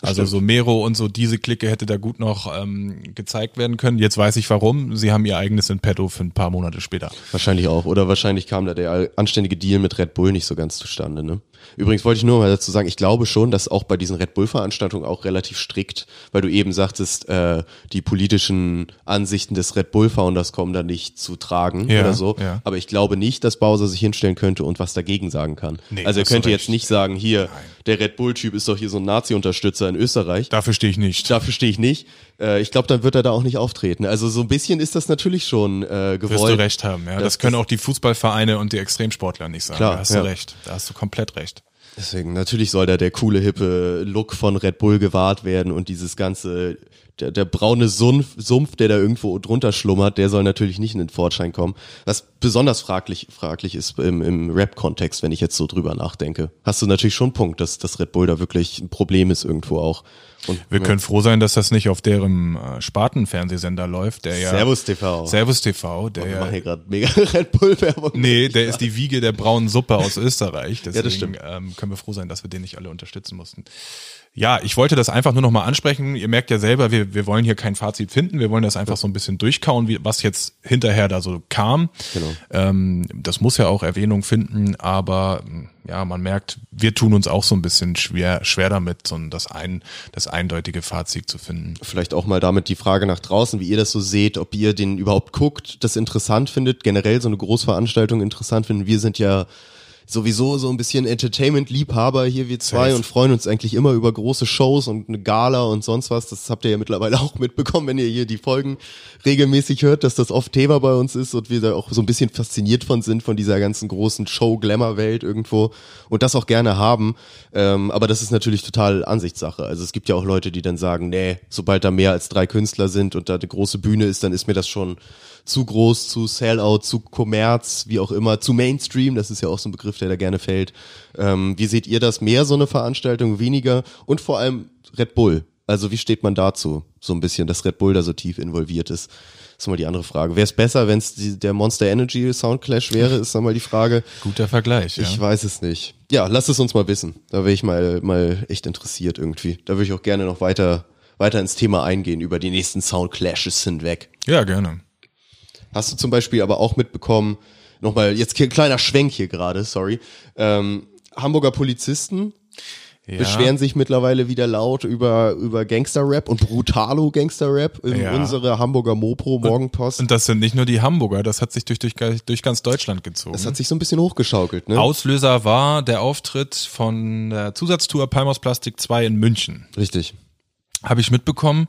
Also so Mero und so diese Clique hätte da gut noch ähm, gezeigt werden können. Jetzt weiß ich warum. Sie haben ihr eigenes in petto für ein paar Monate später. Wahrscheinlich auch. Oder wahrscheinlich kam da der anständige Deal mit Red Bull nicht so ganz zustande. Ne? Übrigens wollte ich nur mal dazu sagen, ich glaube schon, dass auch bei diesen Red Bull-Veranstaltungen auch relativ strikt, weil du eben sagtest, äh, die politischen Ansichten des Red Bull-Founders kommen da nicht zu tragen Ja, oder so. ja. Aber ich glaube nicht, dass Bowser sich hinstellen könnte und was dagegen sagen kann. Nee, also er könnte jetzt nicht sagen, hier, der Red Bull-Typ ist doch hier so ein Nazi-Unterstützer in Österreich. Dafür stehe ich nicht. Dafür stehe ich nicht. Äh, ich glaube, dann wird er da auch nicht auftreten. Also so ein bisschen ist das natürlich schon äh, gewollt. Wirst du recht haben, ja. Das, dass können das- auch die Fußballvereine und die Extremsportler nicht sagen. Klar, da hast ja. du recht. Da hast du komplett recht. Deswegen, natürlich soll da der coole, hippe Look von Red Bull gewahrt werden und dieses ganze, der, der braune Sumpf, Sumpf, der da irgendwo drunter schlummert, der soll natürlich nicht in den Vorschein kommen. Was besonders fraglich, fraglich ist im, im Rap-Kontext, wenn ich jetzt so drüber nachdenke. Hast du natürlich schon einen Punkt, dass, dass Red Bull da wirklich ein Problem ist irgendwo auch. Und, Wir können froh sein, dass das nicht auf deren äh, Spartenfernsehsender läuft, der ja Servus TV. Servus TV, der Wir ja hier gerade mega Red Bull-Werbung. Nee, der ist die Wiege der braunen Suppe aus Österreich. Deswegen das stimmt. Ähm, können wir froh sein, dass wir den nicht alle unterstützen mussten. Ja, ich wollte das einfach nur noch mal ansprechen. Ihr merkt ja selber, wir, wir wollen hier kein Fazit finden. Wir wollen das einfach so ein bisschen durchkauen, wie, was jetzt hinterher da so kam. Genau. Ähm, das muss ja auch Erwähnung finden, aber mh, ja, man merkt, wir tun uns auch so ein bisschen schwer, schwer damit, so ein, das, ein, das eindeutige Fazit zu finden. vielleicht auch mal damit die Frage nach draußen, wie ihr das so seht, ob ihr den überhaupt guckt, das interessant findet, generell so eine Großveranstaltung interessant finden. Wir sind ja sowieso so ein bisschen Entertainment-Liebhaber hier wir zwei Safe. und freuen uns eigentlich immer über große Shows und eine Gala und sonst was. Das habt ihr ja mittlerweile auch mitbekommen, wenn ihr hier die Folgen regelmäßig hört, dass das oft Thema bei uns ist und wir da auch so ein bisschen fasziniert von sind, von dieser ganzen großen Show-Glamour-Welt irgendwo und das auch gerne haben. Ähm, aber das ist natürlich total Ansichtssache. Also es gibt ja auch Leute, die dann sagen, nee, sobald da mehr als drei Künstler sind und da eine große Bühne ist, dann ist mir das schon zu groß, zu Sellout, zu Kommerz, wie auch immer, zu Mainstream, das ist ja auch so ein Begriff, der da gerne fällt. Ähm, wie seht ihr das? Mehr so eine Veranstaltung, weniger? Und vor allem Red Bull. Also wie steht man dazu? So ein bisschen, dass Red Bull da so tief involviert ist. Das ist mal die andere Frage. Wäre es besser, wenn es der Monster Energy Soundclash wäre, ist dann mal die Frage. Guter Vergleich, ja. Ich weiß es nicht. Ja, lasst es uns mal wissen. Da wäre ich mal, mal echt interessiert irgendwie. Da würde ich auch gerne noch weiter, weiter ins Thema eingehen über die nächsten Soundclashes hinweg. ja, gerne. Hast du zum Beispiel aber auch mitbekommen, nochmal, jetzt hier ein kleiner Schwenk hier gerade, sorry. Ähm, Hamburger Polizisten Ja. beschweren sich mittlerweile wieder laut über, über Gangster-Rap und Brutalo Gangster-Rap in Ja. unsere Hamburger Mopro Morgenpost. Und das sind nicht nur die Hamburger, das hat sich durch, durch, durch ganz Deutschland gezogen. das hat sich so ein bisschen hochgeschaukelt, ne? Auslöser war der Auftritt von der Zusatztour Palmos Plastik 2 in München. Richtig. Habe ich mitbekommen.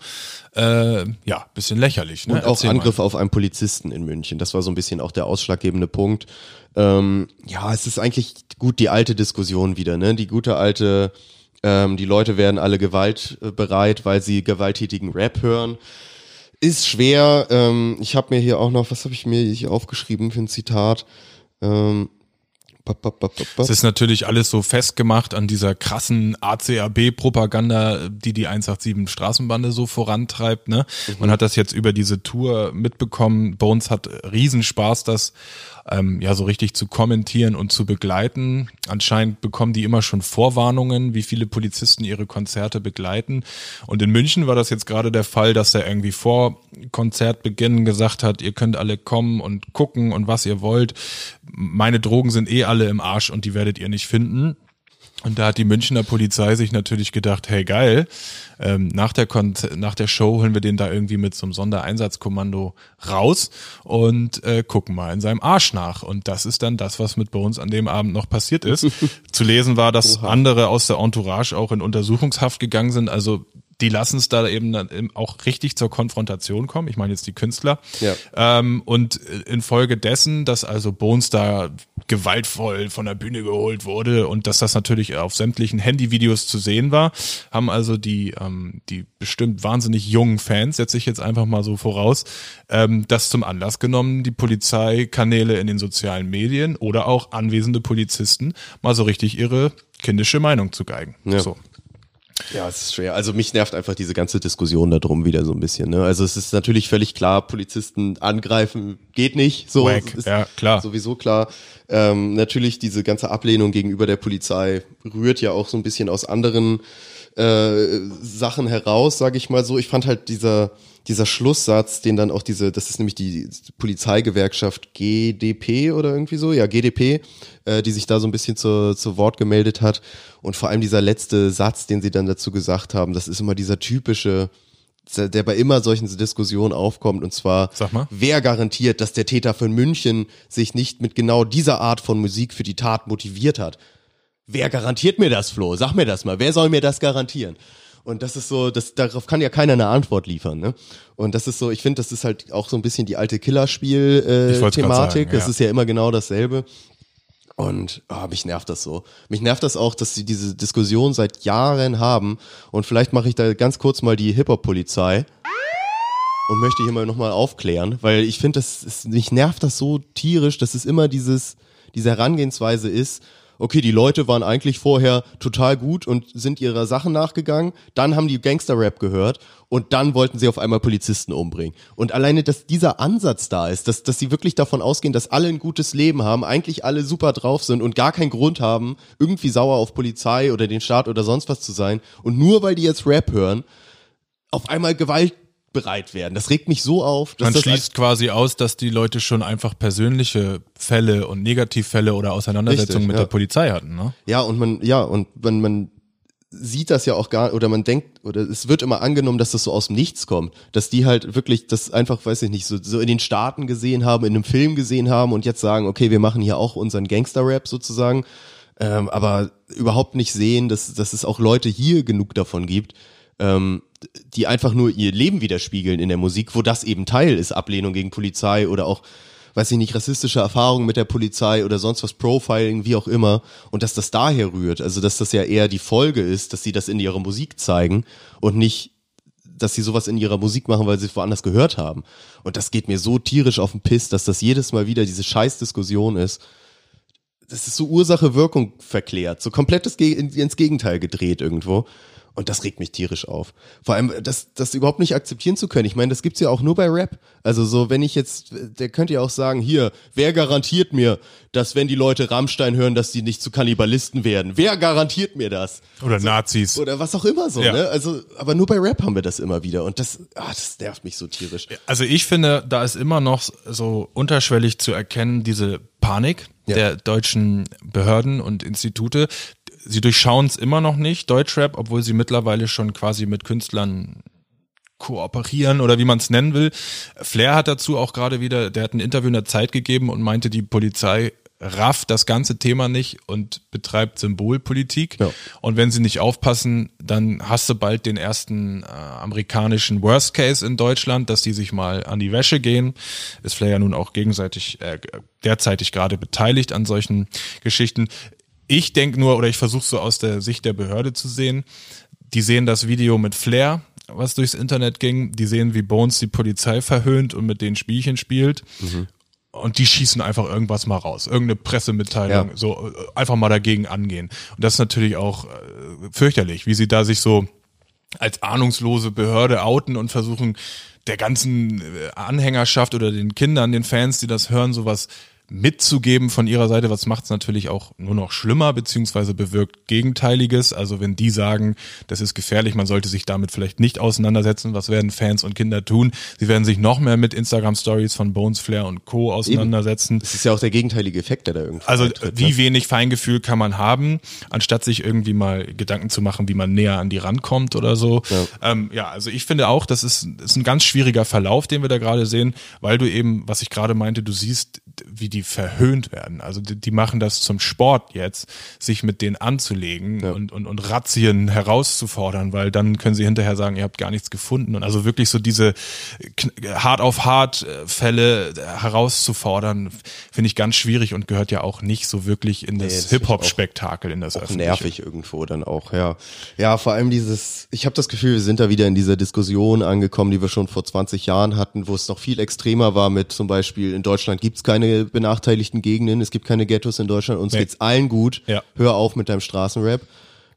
Äh, ja, bisschen lächerlich. Ne? Und auch Erzähl mal. Angriff auf einen Polizisten in München. Das war so ein bisschen auch der ausschlaggebende Punkt. Ähm, ja, es ist eigentlich gut die alte Diskussion wieder, ne? Die gute alte Ähm, die Leute werden alle gewaltbereit, weil sie gewalttätigen Rap hören. Ist schwer. Ähm, ich habe mir hier auch noch, was habe ich mir hier aufgeschrieben für ein Zitat? Ähm, es ist natürlich alles so festgemacht an dieser krassen ACAB-Propaganda, die die 187 Straßenbande so vorantreibt. Ne? Mhm. Man hat das jetzt über diese Tour mitbekommen. Bones hat Riesenspaß, das ähm, ja so richtig zu kommentieren und zu begleiten. Anscheinend bekommen die immer schon Vorwarnungen, wie viele Polizisten ihre Konzerte begleiten. Und in München war das jetzt gerade der Fall, dass er irgendwie vor Konzertbeginn gesagt hat, ihr könnt alle kommen und gucken und was ihr wollt. Meine Drogen sind eh alle im Arsch und die werdet ihr nicht finden. Und da hat die Münchner Polizei sich natürlich gedacht, hey geil, ähm, nach, der Kon nach der Show holen wir den da irgendwie mit so einem Sondereinsatzkommando raus und äh, gucken mal in seinem Arsch nach. Und das ist dann das, was mit bei uns an dem Abend noch passiert ist. Zu lesen war, dass Oha. andere aus der Entourage auch in Untersuchungshaft gegangen sind. Also die lassen es da eben dann auch richtig zur Konfrontation kommen. Ich meine jetzt die Künstler. Ja. Ähm, und infolgedessen, dass also Bones da gewaltvoll von der Bühne geholt wurde und dass das natürlich auf sämtlichen Handyvideos zu sehen war, haben also die, ähm, die bestimmt wahnsinnig jungen Fans, setze ich jetzt einfach mal so voraus, ähm, das zum Anlass genommen, die Polizeikanäle in den sozialen Medien oder auch anwesende Polizisten mal so richtig ihre kindische Meinung zu geigen. Ja. So. Ja, es ist schwer. Also mich nervt einfach diese ganze Diskussion darum wieder so ein bisschen. Ne? Also es ist natürlich völlig klar, Polizisten angreifen geht nicht. So Wack. ist ja, klar. sowieso klar. Ähm, natürlich diese ganze Ablehnung gegenüber der Polizei rührt ja auch so ein bisschen aus anderen äh, Sachen heraus, sage ich mal so. Ich fand halt dieser dieser Schlusssatz, den dann auch diese, das ist nämlich die Polizeigewerkschaft GDP oder irgendwie so, ja, GDP, äh, die sich da so ein bisschen zu, zu Wort gemeldet hat. Und vor allem dieser letzte Satz, den sie dann dazu gesagt haben, das ist immer dieser typische, der bei immer solchen Diskussionen aufkommt, und zwar, Sag mal. wer garantiert, dass der Täter von München sich nicht mit genau dieser Art von Musik für die Tat motiviert hat? Wer garantiert mir das, Flo? Sag mir das mal. Wer soll mir das garantieren? Und das ist so, das, darauf kann ja keiner eine Antwort liefern. Ne? Und das ist so, ich finde, das ist halt auch so ein bisschen die alte Killerspiel-Thematik. Äh, ja. Das ist ja immer genau dasselbe. Und oh, mich nervt das so. Mich nervt das auch, dass sie diese Diskussion seit Jahren haben. Und vielleicht mache ich da ganz kurz mal die Hip-Hop-Polizei und möchte hier mal nochmal aufklären, weil ich finde, das ist, mich nervt das so tierisch, dass es immer dieses, diese Herangehensweise ist, okay, die Leute waren eigentlich vorher total gut und sind ihrer Sachen nachgegangen, dann haben die Gangster-Rap gehört und dann wollten sie auf einmal Polizisten umbringen. Und alleine, dass dieser Ansatz da ist, dass, dass sie wirklich davon ausgehen, dass alle ein gutes Leben haben, eigentlich alle super drauf sind und gar keinen Grund haben, irgendwie sauer auf Polizei oder den Staat oder sonst was zu sein. Und nur weil die jetzt Rap hören, auf einmal Gewalt bereit werden. Das regt mich so auf. Man schließt quasi aus, dass die Leute schon einfach persönliche Fälle und Negativfälle oder Auseinandersetzungen Richtig, mit ja. der Polizei hatten. Ne? Ja, und man, ja, und wenn man sieht das ja auch gar, oder man denkt, oder es wird immer angenommen, dass das so aus dem Nichts kommt, dass die halt wirklich das einfach, weiß ich nicht, so, so in den Staaten gesehen haben, in einem Film gesehen haben und jetzt sagen, okay, wir machen hier auch unseren Gangster-Rap sozusagen, ähm, aber überhaupt nicht sehen, dass, dass es auch Leute hier genug davon gibt, ähm, die einfach nur ihr Leben widerspiegeln in der Musik, wo das eben Teil ist, Ablehnung gegen Polizei oder auch, weiß ich nicht, rassistische Erfahrungen mit der Polizei oder sonst was, Profiling, wie auch immer, und dass das daher rührt, also dass das ja eher die Folge ist, dass sie das in ihrer Musik zeigen und nicht dass sie sowas in ihrer Musik machen, weil sie es woanders gehört haben. Und das geht mir so tierisch auf den Piss, dass das jedes Mal wieder diese Scheißdiskussion ist. Das ist so Ursache-Wirkung verklärt, so komplettes Ge ins Gegenteil gedreht irgendwo. Und das regt mich tierisch auf. Vor allem, das, das überhaupt nicht akzeptieren zu können. Ich meine, das gibt's ja auch nur bei Rap. Also so, wenn ich jetzt, der könnte ja auch sagen, hier, wer garantiert mir, dass wenn die Leute Rammstein hören, dass die nicht zu Kannibalisten werden? Wer garantiert mir das? Oder so, Nazis. Oder was auch immer so, ja. ne? Also, aber nur bei Rap haben wir das immer wieder. Und das, ah, das nervt mich so tierisch. Also ich finde, da ist immer noch so unterschwellig zu erkennen, diese Panik ja. der deutschen Behörden und Institute, sie durchschauen es immer noch nicht, Deutschrap, obwohl sie mittlerweile schon quasi mit Künstlern kooperieren oder wie man es nennen will. Flair hat dazu auch gerade wieder, der hat ein Interview in der Zeit gegeben und meinte, die Polizei rafft das ganze Thema nicht und betreibt Symbolpolitik. Ja. Und wenn sie nicht aufpassen, dann hast du bald den ersten äh, amerikanischen Worst Case in Deutschland, dass die sich mal an die Wäsche gehen. Ist Flair ja nun auch gegenseitig, äh, derzeitig gerade beteiligt an solchen Geschichten Ich denke nur, oder ich versuche so aus der Sicht der Behörde zu sehen, die sehen das Video mit Flair, was durchs Internet ging, die sehen, wie Bones die Polizei verhöhnt und mit denen Spielchen spielt. Und die schießen einfach irgendwas mal raus. Irgendeine Pressemitteilung, Ja. so äh, einfach mal dagegen angehen. Und das ist natürlich auch äh, fürchterlich, wie sie da sich so als ahnungslose Behörde outen und versuchen, der ganzen äh, Anhängerschaft oder den Kindern, den Fans, die das hören, sowas mitzugeben von ihrer Seite, was macht es natürlich auch nur noch schlimmer, beziehungsweise bewirkt Gegenteiliges. Also wenn die sagen, das ist gefährlich, man sollte sich damit vielleicht nicht auseinandersetzen, was werden Fans und Kinder tun? Sie werden sich noch mehr mit Instagram-Stories von Bones, Flair und Co. auseinandersetzen. Das ist ja auch der gegenteilige Effekt, der da irgendwie Also eintritt, wie ne? wenig Feingefühl kann man haben, anstatt sich irgendwie mal Gedanken zu machen, wie man näher an die rankommt oder so. Ja, ähm, ja also ich finde auch, das ist, ist ein ganz schwieriger Verlauf, den wir da gerade sehen, weil du eben, was ich gerade meinte, du siehst, wie die verhöhnt werden. Also die, die machen das zum Sport jetzt, sich mit denen anzulegen und, und, und Razzien herauszufordern, weil dann können sie hinterher sagen, ihr habt gar nichts gefunden. Und also wirklich so diese hart auf hart äh, Fälle äh, herauszufordern, finde ich ganz schwierig und gehört ja auch nicht so wirklich in Nee, das ich Hip-Hop-Spektakel, in das auch öffentliche. nervig irgendwo dann auch, ja. Ja, vor allem dieses, ich habe das Gefühl, wir sind da wieder in dieser Diskussion angekommen, die wir schon vor 20 Jahren hatten, wo es noch viel extremer war mit zum Beispiel, in Deutschland gibt's keine benachteiligten Gegenden, es gibt keine Ghettos in Deutschland, uns Nee. geht's allen gut, Ja. hör auf mit deinem Straßenrap.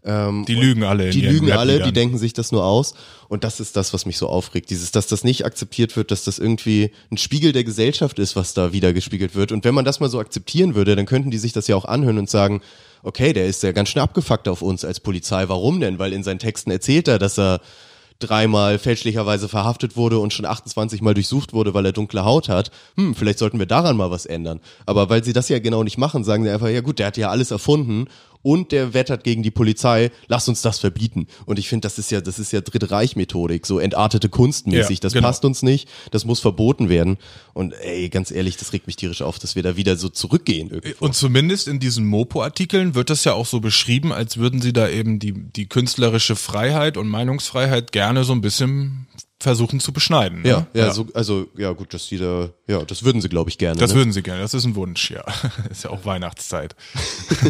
Ähm, Die lügen alle. die lügen alle, die denken sich das nur aus. Und das ist das, was mich so aufregt. Dieses, dass das nicht akzeptiert wird, dass das irgendwie ein Spiegel der Gesellschaft ist, was da wieder gespiegelt wird. Und wenn man das mal so akzeptieren würde, dann könnten die sich das ja auch anhören und sagen, okay, der ist ja ganz schön abgefuckt auf uns als Polizei. Warum denn? Weil in seinen Texten erzählt er, dass er dreimal fälschlicherweise verhaftet wurde und schon 28 Mal durchsucht wurde, weil er dunkle Haut hat. Hm, vielleicht sollten wir daran mal was ändern. Aber weil sie das ja genau nicht machen, sagen sie einfach, ja gut, der hat ja alles erfunden und der wettert gegen die Polizei, lass uns das verbieten. Und ich finde, das ist ja, das ist ja Dritte Reich-Methodik, so entartete Kunstmäßig. Ja, das genau. passt uns nicht, das muss verboten werden. Und ey, ganz ehrlich, das regt mich tierisch auf, dass wir da wieder so zurückgehen. Irgendwo. Und zumindest in diesen Mopo-Artikeln wird das ja auch so beschrieben, als würden sie da eben die, die künstlerische Freiheit und Meinungsfreiheit gerne so ein bisschen versuchen zu beschneiden. Ja, ne? ja, So, also ja gut, dass die da, ja, das würden sie, glaube ich, gerne. Das ne? würden sie gerne, das ist ein Wunsch, ja. ist ja auch Weihnachtszeit.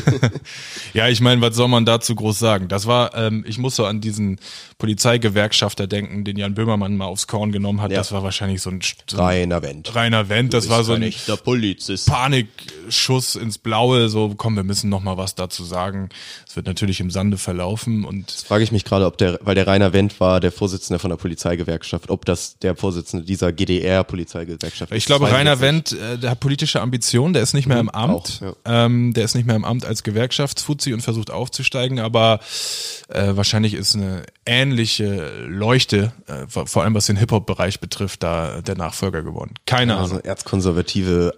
ja, ich meine, was soll man dazu groß sagen? Das war, ähm, ich muss so an diesen Polizeigewerkschafter denken, den Jan Böhmermann mal aufs Korn genommen hat. Ja. Das war wahrscheinlich so ein, so ein Reiner Wendt. reiner Wendt. Das war so ein echter Polizist. Panikschuss ins Blaue, so komm, wir müssen noch mal was dazu sagen. Es wird natürlich im Sande verlaufen und Frage ich mich gerade, ob der, weil der Rainer Wendt war der Vorsitzende von der Polizeigewerkschaft, ob das der Vorsitzende dieser GDR-Polizeigewerkschaft ist. ich glaube, Rainer. Wendt, äh, der hat politische Ambitionen, der ist nicht mehr im Amt, auch, ja. ähm, der ist nicht mehr im Amt als Gewerkschaftsfuzzi und versucht aufzusteigen, aber äh, wahrscheinlich ist eine ähnliche Leuchte, äh, vor allem was den Hip-Hop-Bereich betrifft, da der Nachfolger geworden. Keine Also Ahnung. erzkonservative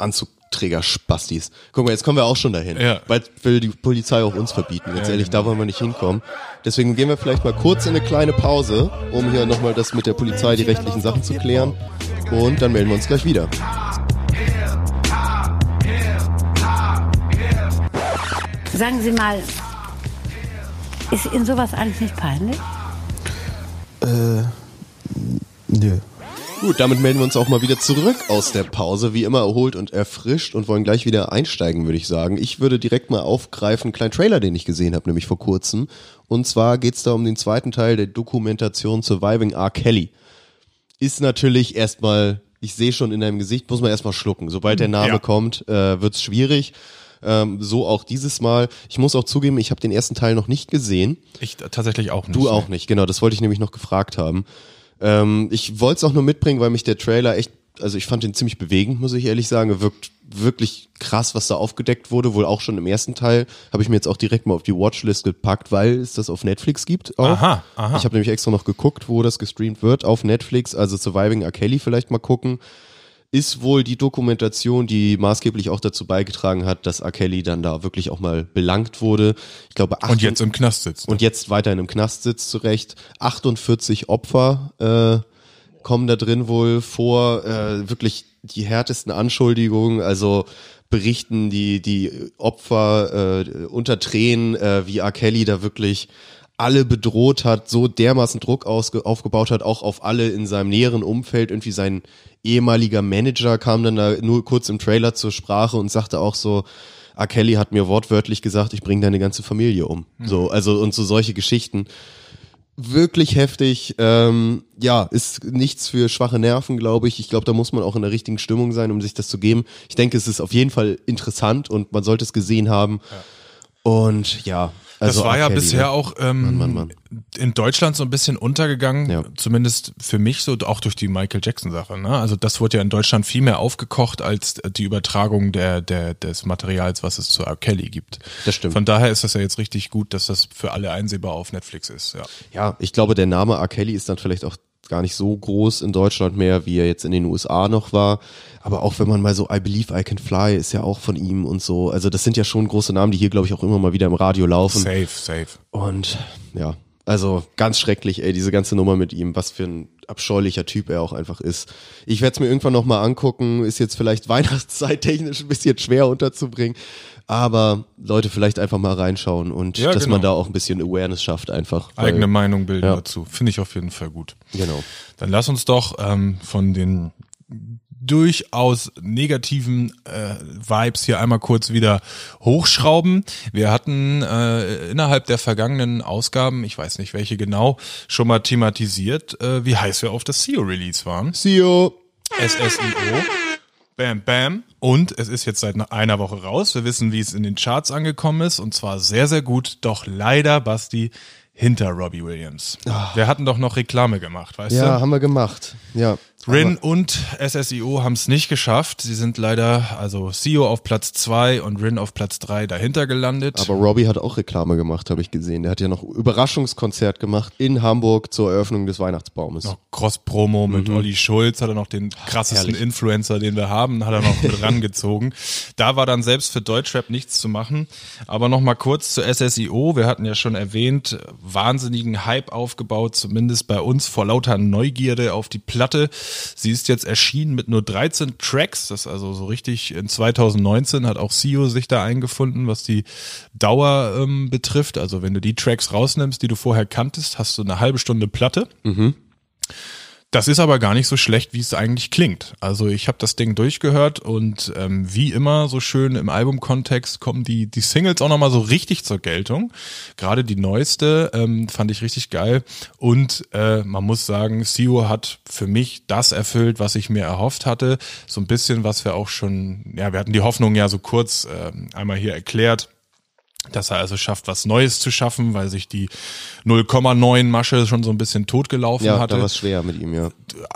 Anzugträger-Spastis. Guck mal, jetzt kommen wir auch schon dahin. Ja. Bald will die Polizei auch uns verbieten. Ganz ehrlich, da wollen wir nicht hinkommen. Deswegen gehen wir vielleicht mal kurz in eine kleine Pause, um hier nochmal das mit der Polizei, die rechtlichen Sachen zu klären. Und dann melden wir uns gleich wieder. Sagen Sie mal, ist Ihnen sowas eigentlich nicht peinlich? Nö. Gut, damit melden wir uns auch mal wieder zurück aus der Pause, wie immer erholt und erfrischt und wollen gleich wieder einsteigen, würde ich sagen. Ich würde direkt mal aufgreifen, einen kleinen Trailer, den ich gesehen habe, nämlich vor kurzem. Und zwar geht's da um den zweiten Teil der Dokumentation Surviving R. Kelly. Ist natürlich erstmal, ich sehe schon in deinem Gesicht, muss man erstmal schlucken. Sobald der Name Ja. kommt, äh, wird's schwierig. Ähm, so auch dieses Mal. Ich muss auch zugeben, ich habe den ersten Teil noch nicht gesehen. Ich äh, tatsächlich auch nicht. Du auch nicht, genau, das wollte ich nämlich noch gefragt haben. Ähm, ich wollte es auch nur mitbringen, weil mich der Trailer echt, also ich fand den ziemlich bewegend, muss ich ehrlich sagen. Er wirkt wirklich krass, was da aufgedeckt wurde, wohl auch schon im ersten Teil. Habe ich mir jetzt auch direkt mal auf die Watchlist gepackt, weil es das auf Netflix gibt. Auch. Aha, aha. Ich habe nämlich extra noch geguckt, wo das gestreamt wird, auf Netflix, also Surviving R. Kelly vielleicht mal gucken. Ist wohl die Dokumentation, die maßgeblich auch dazu beigetragen hat, dass R. Kelly dann da wirklich auch mal belangt wurde. Ich glaube, Und jetzt im Knast sitzt. und jetzt weiter in einem Knast sitzt zurecht. 48 Opfer äh, kommen da drin wohl vor, äh, wirklich die härtesten Anschuldigungen, also berichten die die Opfer äh, unter Tränen, äh, wie R. Kelly da wirklich alle bedroht hat, so dermaßen Druck aufgebaut hat, auch auf alle in seinem näheren Umfeld. Irgendwie sein ehemaliger Manager kam dann da nur kurz im Trailer zur Sprache und sagte auch so, R. Kelly hat mir wortwörtlich gesagt, ich bringe deine ganze Familie um. So, also und so solche Geschichten. Wirklich heftig. Ähm, ja, ist nichts für schwache Nerven, glaube ich. Ich glaube, da muss man auch in der richtigen Stimmung sein, um sich das zu geben. Ich denke, es ist auf jeden Fall interessant und man sollte es gesehen haben. Und ja, also das war ja bisher auch ähm, Mann, Mann, Mann. in Deutschland so ein bisschen untergegangen, Ja. zumindest für mich so, auch durch die Michael Jackson-Sache. Ne? Also das wurde ja in Deutschland viel mehr aufgekocht als die Übertragung der, der, des Materials, was es zu R. Kelly gibt. Das stimmt. Von daher ist das ja jetzt richtig gut, dass das für alle einsehbar auf Netflix ist. Ja. Ja, ich glaube, der Name R. Kelly ist dann vielleicht auch gar nicht so groß in Deutschland mehr, wie er jetzt in den USA noch war. Aber auch wenn man mal so I Believe I Can Fly ist ja auch von ihm und so. Also das sind ja schon große Namen, die hier, glaube ich, auch immer mal wieder im Radio laufen. Safe, safe. Und ja, also ganz schrecklich, ey, diese ganze Nummer mit ihm, was für ein abscheulicher Typ er auch einfach ist. Ich werde es mir irgendwann nochmal angucken, ist jetzt vielleicht Weihnachtszeit technisch ein bisschen schwer unterzubringen, aber Leute vielleicht einfach mal reinschauen und Ja, dass genau. man da auch ein bisschen Awareness schafft einfach. weil- Eigene Meinung bilden ja. dazu. Finde ich auf jeden Fall gut. Genau. Dann lass uns doch ähm, von den durchaus negativen äh, Vibes hier einmal kurz wieder hochschrauben. Wir hatten äh, innerhalb der vergangenen Ausgaben, ich weiß nicht welche genau, schon mal thematisiert, äh, wie heiß wir auf das CEO-Release waren. CEO. SSIO. Bam, bam. Und es ist jetzt seit einer Woche raus. Wir wissen, wie es in den Charts angekommen ist. Und zwar sehr, sehr gut. Doch leider, Basti, hinter Robbie Williams. Wir hatten doch noch Reklame gemacht, weißt Ja, du? haben wir gemacht. Ja. Rin und SSIO haben es nicht geschafft. Sie sind leider, also CEO auf Platz zwei und Rin auf Platz drei dahinter gelandet. Aber Robbie hat auch Reklame gemacht, habe ich gesehen. Der hat ja noch Überraschungskonzert gemacht in Hamburg zur Eröffnung des Weihnachtsbaumes. noch Cross-Promo mit Olli Schulz, hat er noch den krassesten Mhm. herrlich. Influencer, den wir haben, hat er noch mit rangezogen. Da war dann selbst für Deutschrap nichts zu machen. Aber noch mal kurz zu SSIO. Wir hatten ja schon erwähnt, wahnsinnigen Hype aufgebaut, zumindest bei uns vor lauter Neugierde auf die Platte. Sie ist jetzt erschienen mit nur 13 Tracks. Das ist also so richtig in 2019 hat auch CEO sich da eingefunden, was die Dauer ähm, betrifft. Also wenn du die Tracks rausnimmst, die du vorher kanntest, hast du eine halbe Stunde Platte. Das ist aber gar nicht so schlecht, wie es eigentlich klingt. Also ich habe das Ding durchgehört und ähm, wie immer so schön im Albumkontext kommen die die Singles auch noch mal so richtig zur Geltung. Gerade die neueste ähm, fand ich richtig geil und äh, man muss sagen, Sio hat für mich das erfüllt, was ich mir erhofft hatte. So ein bisschen, was wir auch schon, ja, wir hatten die Hoffnung ja so kurz ähm, einmal hier erklärt dass er also schafft, was Neues zu schaffen, weil sich die 0,9 Masche schon so ein bisschen totgelaufen Ja, hatte da war es schwer mit ihm, ja.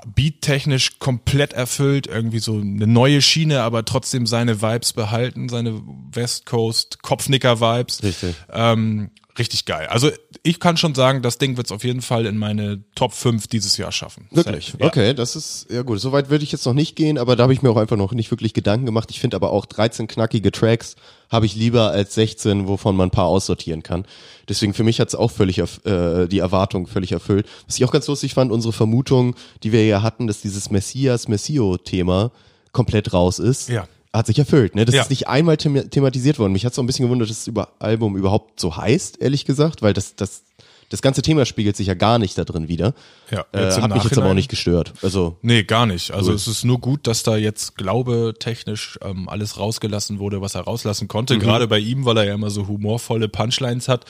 beattechnisch komplett erfüllt, irgendwie so eine neue Schiene, aber trotzdem seine Vibes behalten, seine West Coast Kopfnicker Vibes. Richtig. Ähm, richtig geil. Also ich kann schon sagen, das Ding wird es auf jeden Fall in meine Top 5 dieses Jahr schaffen. Wirklich? Ja. Okay, das ist, ja gut, soweit würde ich jetzt noch nicht gehen, aber da habe ich mir auch einfach noch nicht wirklich Gedanken gemacht. Ich finde aber auch 13 knackige Tracks habe ich lieber als 16, wovon man ein paar aussortieren kann. Deswegen für mich hat es auch völlig äh, die Erwartung völlig erfüllt. Was ich auch ganz lustig fand, unsere Vermutung, die wir ja hatten, dass dieses Messias-Messio-Thema komplett raus ist. Ja. Hat sich erfüllt, ne? Das Ja. ist nicht einmal thema thematisiert worden. Mich hat es auch ein bisschen gewundert, dass das über Album überhaupt so heißt, ehrlich gesagt, weil das, das, das ganze Thema spiegelt sich ja gar nicht da drin wieder. Ja, äh, jetzt im hat mich jetzt aber auch nicht gestört. Also Nee, gar nicht. Also Cool. es ist nur gut, dass da jetzt Glaube technisch ähm, alles rausgelassen wurde, was er rauslassen Mhm. konnte. Gerade bei ihm, weil er ja immer so humorvolle Punchlines hat.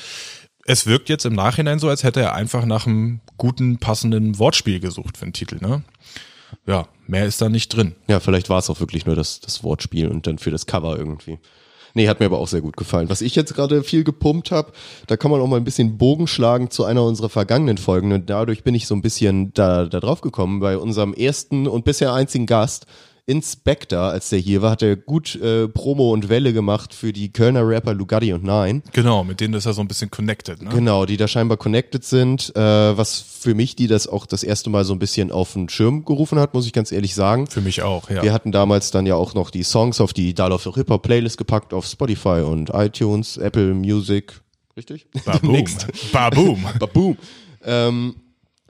Es wirkt jetzt im Nachhinein so, als hätte er einfach nach einem guten, passenden Wortspiel gesucht für den Titel. Ne? Ja, mehr ist da nicht drin. ja, vielleicht war es auch wirklich nur das, das Wortspiel und dann für das Cover irgendwie. Nee, hat mir aber auch sehr gut gefallen. Was ich jetzt gerade viel gepumpt habe, da kann man auch mal ein bisschen Bogen schlagen zu einer unserer vergangenen Folgen. Und dadurch bin ich so ein bisschen da, da drauf gekommen. Bei unserem ersten und bisher einzigen Gast, Inspector, als der hier war, hat er gut äh, Promo und Welle gemacht für die Kölner Rapper Lugatti und Nine. Genau, mit denen ist er so ein bisschen connected. Ne? Genau, die da scheinbar connected sind, äh, was für mich die das auch das erste Mal so ein bisschen auf den Schirm gerufen hat, muss ich ganz ehrlich sagen. Für mich auch, ja. Wir hatten damals dann ja auch noch die Songs auf die Dial of the Hop Playlist gepackt auf Spotify und iTunes, Apple Music, richtig? Baboom. Baboom. Baboom. Ähm,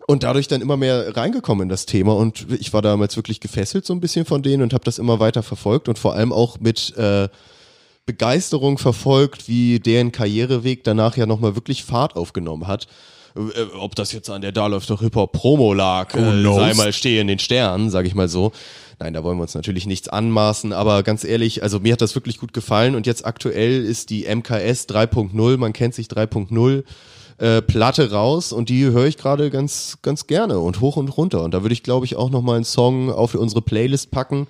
und dadurch dann immer mehr reingekommen in das Thema und ich war damals wirklich gefesselt so ein bisschen von denen und habe das immer weiter verfolgt und vor allem auch mit äh, Begeisterung verfolgt, wie deren Karriereweg danach ja nochmal wirklich Fahrt aufgenommen hat. Äh, Ob das jetzt an der Da läuft doch Hip-Hop Promo lag, äh, sei mal stehe in den Sternen, sag ich mal so. Nein, da wollen wir uns natürlich nichts anmaßen, aber ganz ehrlich, also mir hat das wirklich gut gefallen und jetzt aktuell ist die MKS 3.0, man kennt sich 3.0 äh, Platte raus und die höre ich gerade ganz ganz gerne und hoch und runter und da würde ich glaube ich auch noch mal einen Song auf unsere Playlist packen,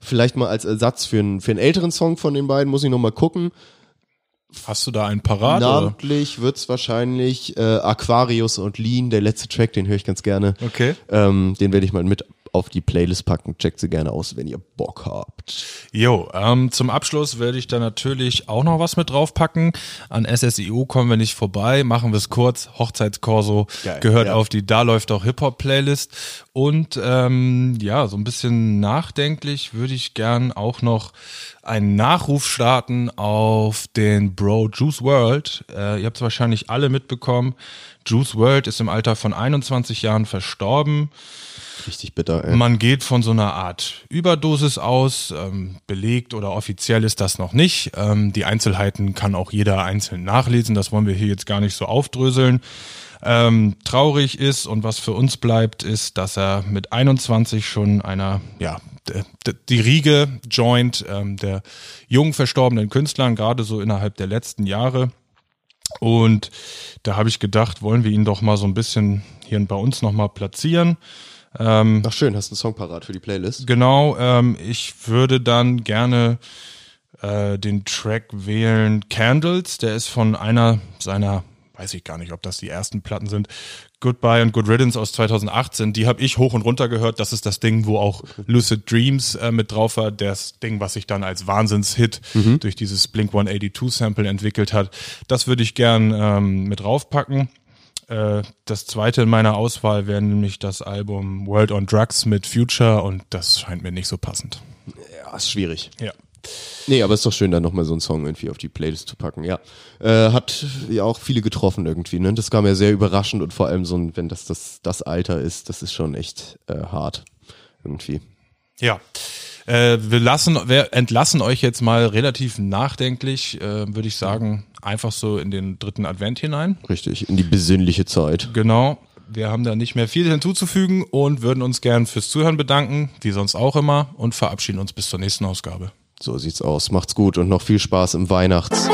vielleicht mal als Ersatz für einen für einen älteren Song von den beiden, muss ich noch mal gucken. Hast du da einen parat? Namentlich wird's wahrscheinlich äh, Aquarius und Lean, der letzte Track, den höre ich ganz gerne. Okay. Ähm, den werde ich mal mit auf die Playlist packen. Checkt sie gerne aus, wenn ihr Bock habt. Jo, ähm, zum Abschluss werde ich da natürlich auch noch was mit draufpacken. An SSIU kommen wir nicht vorbei, machen wir es kurz. Hochzeitskorso Geil, gehört ja. auf die Da läuft auch Hip-Hop-Playlist. Und ähm, ja, so ein bisschen nachdenklich würde ich gern auch noch einen Nachruf starten auf den Bro Juice World. Äh, ihr habt es wahrscheinlich alle mitbekommen. Juice World ist im Alter von 21 Jahren verstorben. Richtig bitter, ey. Man geht von so einer Art Überdosis aus, ähm, belegt oder offiziell ist das noch nicht. Ähm, die Einzelheiten kann auch jeder einzeln nachlesen, das wollen wir hier jetzt gar nicht so aufdröseln. Ähm, traurig ist und was für uns bleibt, ist, dass er mit 21 schon einer, ja, die Riege joint ähm, der jung verstorbenen Künstlern, gerade so innerhalb der letzten Jahre. Und da habe ich gedacht, wollen wir ihn doch mal so ein bisschen hier bei uns nochmal platzieren. Ach schön, hast du einen Song parat für die Playlist? Genau, ähm, ich würde dann gerne äh, den Track wählen Candles, der ist von einer seiner, weiß ich gar nicht, ob das die ersten Platten sind, Goodbye und Good Riddance aus 2018, die habe ich hoch und runter gehört, das ist das Ding, wo auch Lucid Dreams äh, mit drauf war, das Ding, was sich dann als Wahnsinnshit durch dieses Blink-182-Sample entwickelt hat, das würde ich gern ähm, mit draufpacken. Äh, das zweite in meiner Auswahl wäre nämlich das Album World on Drugs mit Future und das scheint mir nicht so passend. Ja, ist schwierig. Ja. Nee, aber ist doch schön, da nochmal so einen Song irgendwie auf die Playlist zu packen, ja. Äh, hat ja auch viele getroffen irgendwie, ne? Das kam ja sehr überraschend und vor allem so ein, wenn das das, das Alter ist, das ist schon echt äh, hart. Irgendwie. Ja. Äh, wir lassen, wir entlassen euch jetzt mal relativ nachdenklich, äh, würde ich sagen, einfach so in den dritten Advent hinein. Richtig, in die besinnliche Zeit. Genau. Wir haben da nicht mehr viel hinzuzufügen und würden uns gern fürs Zuhören bedanken, wie sonst auch immer, und verabschieden uns bis zur nächsten Ausgabe. So sieht's aus. Macht's gut und noch viel Spaß im Weihnachts.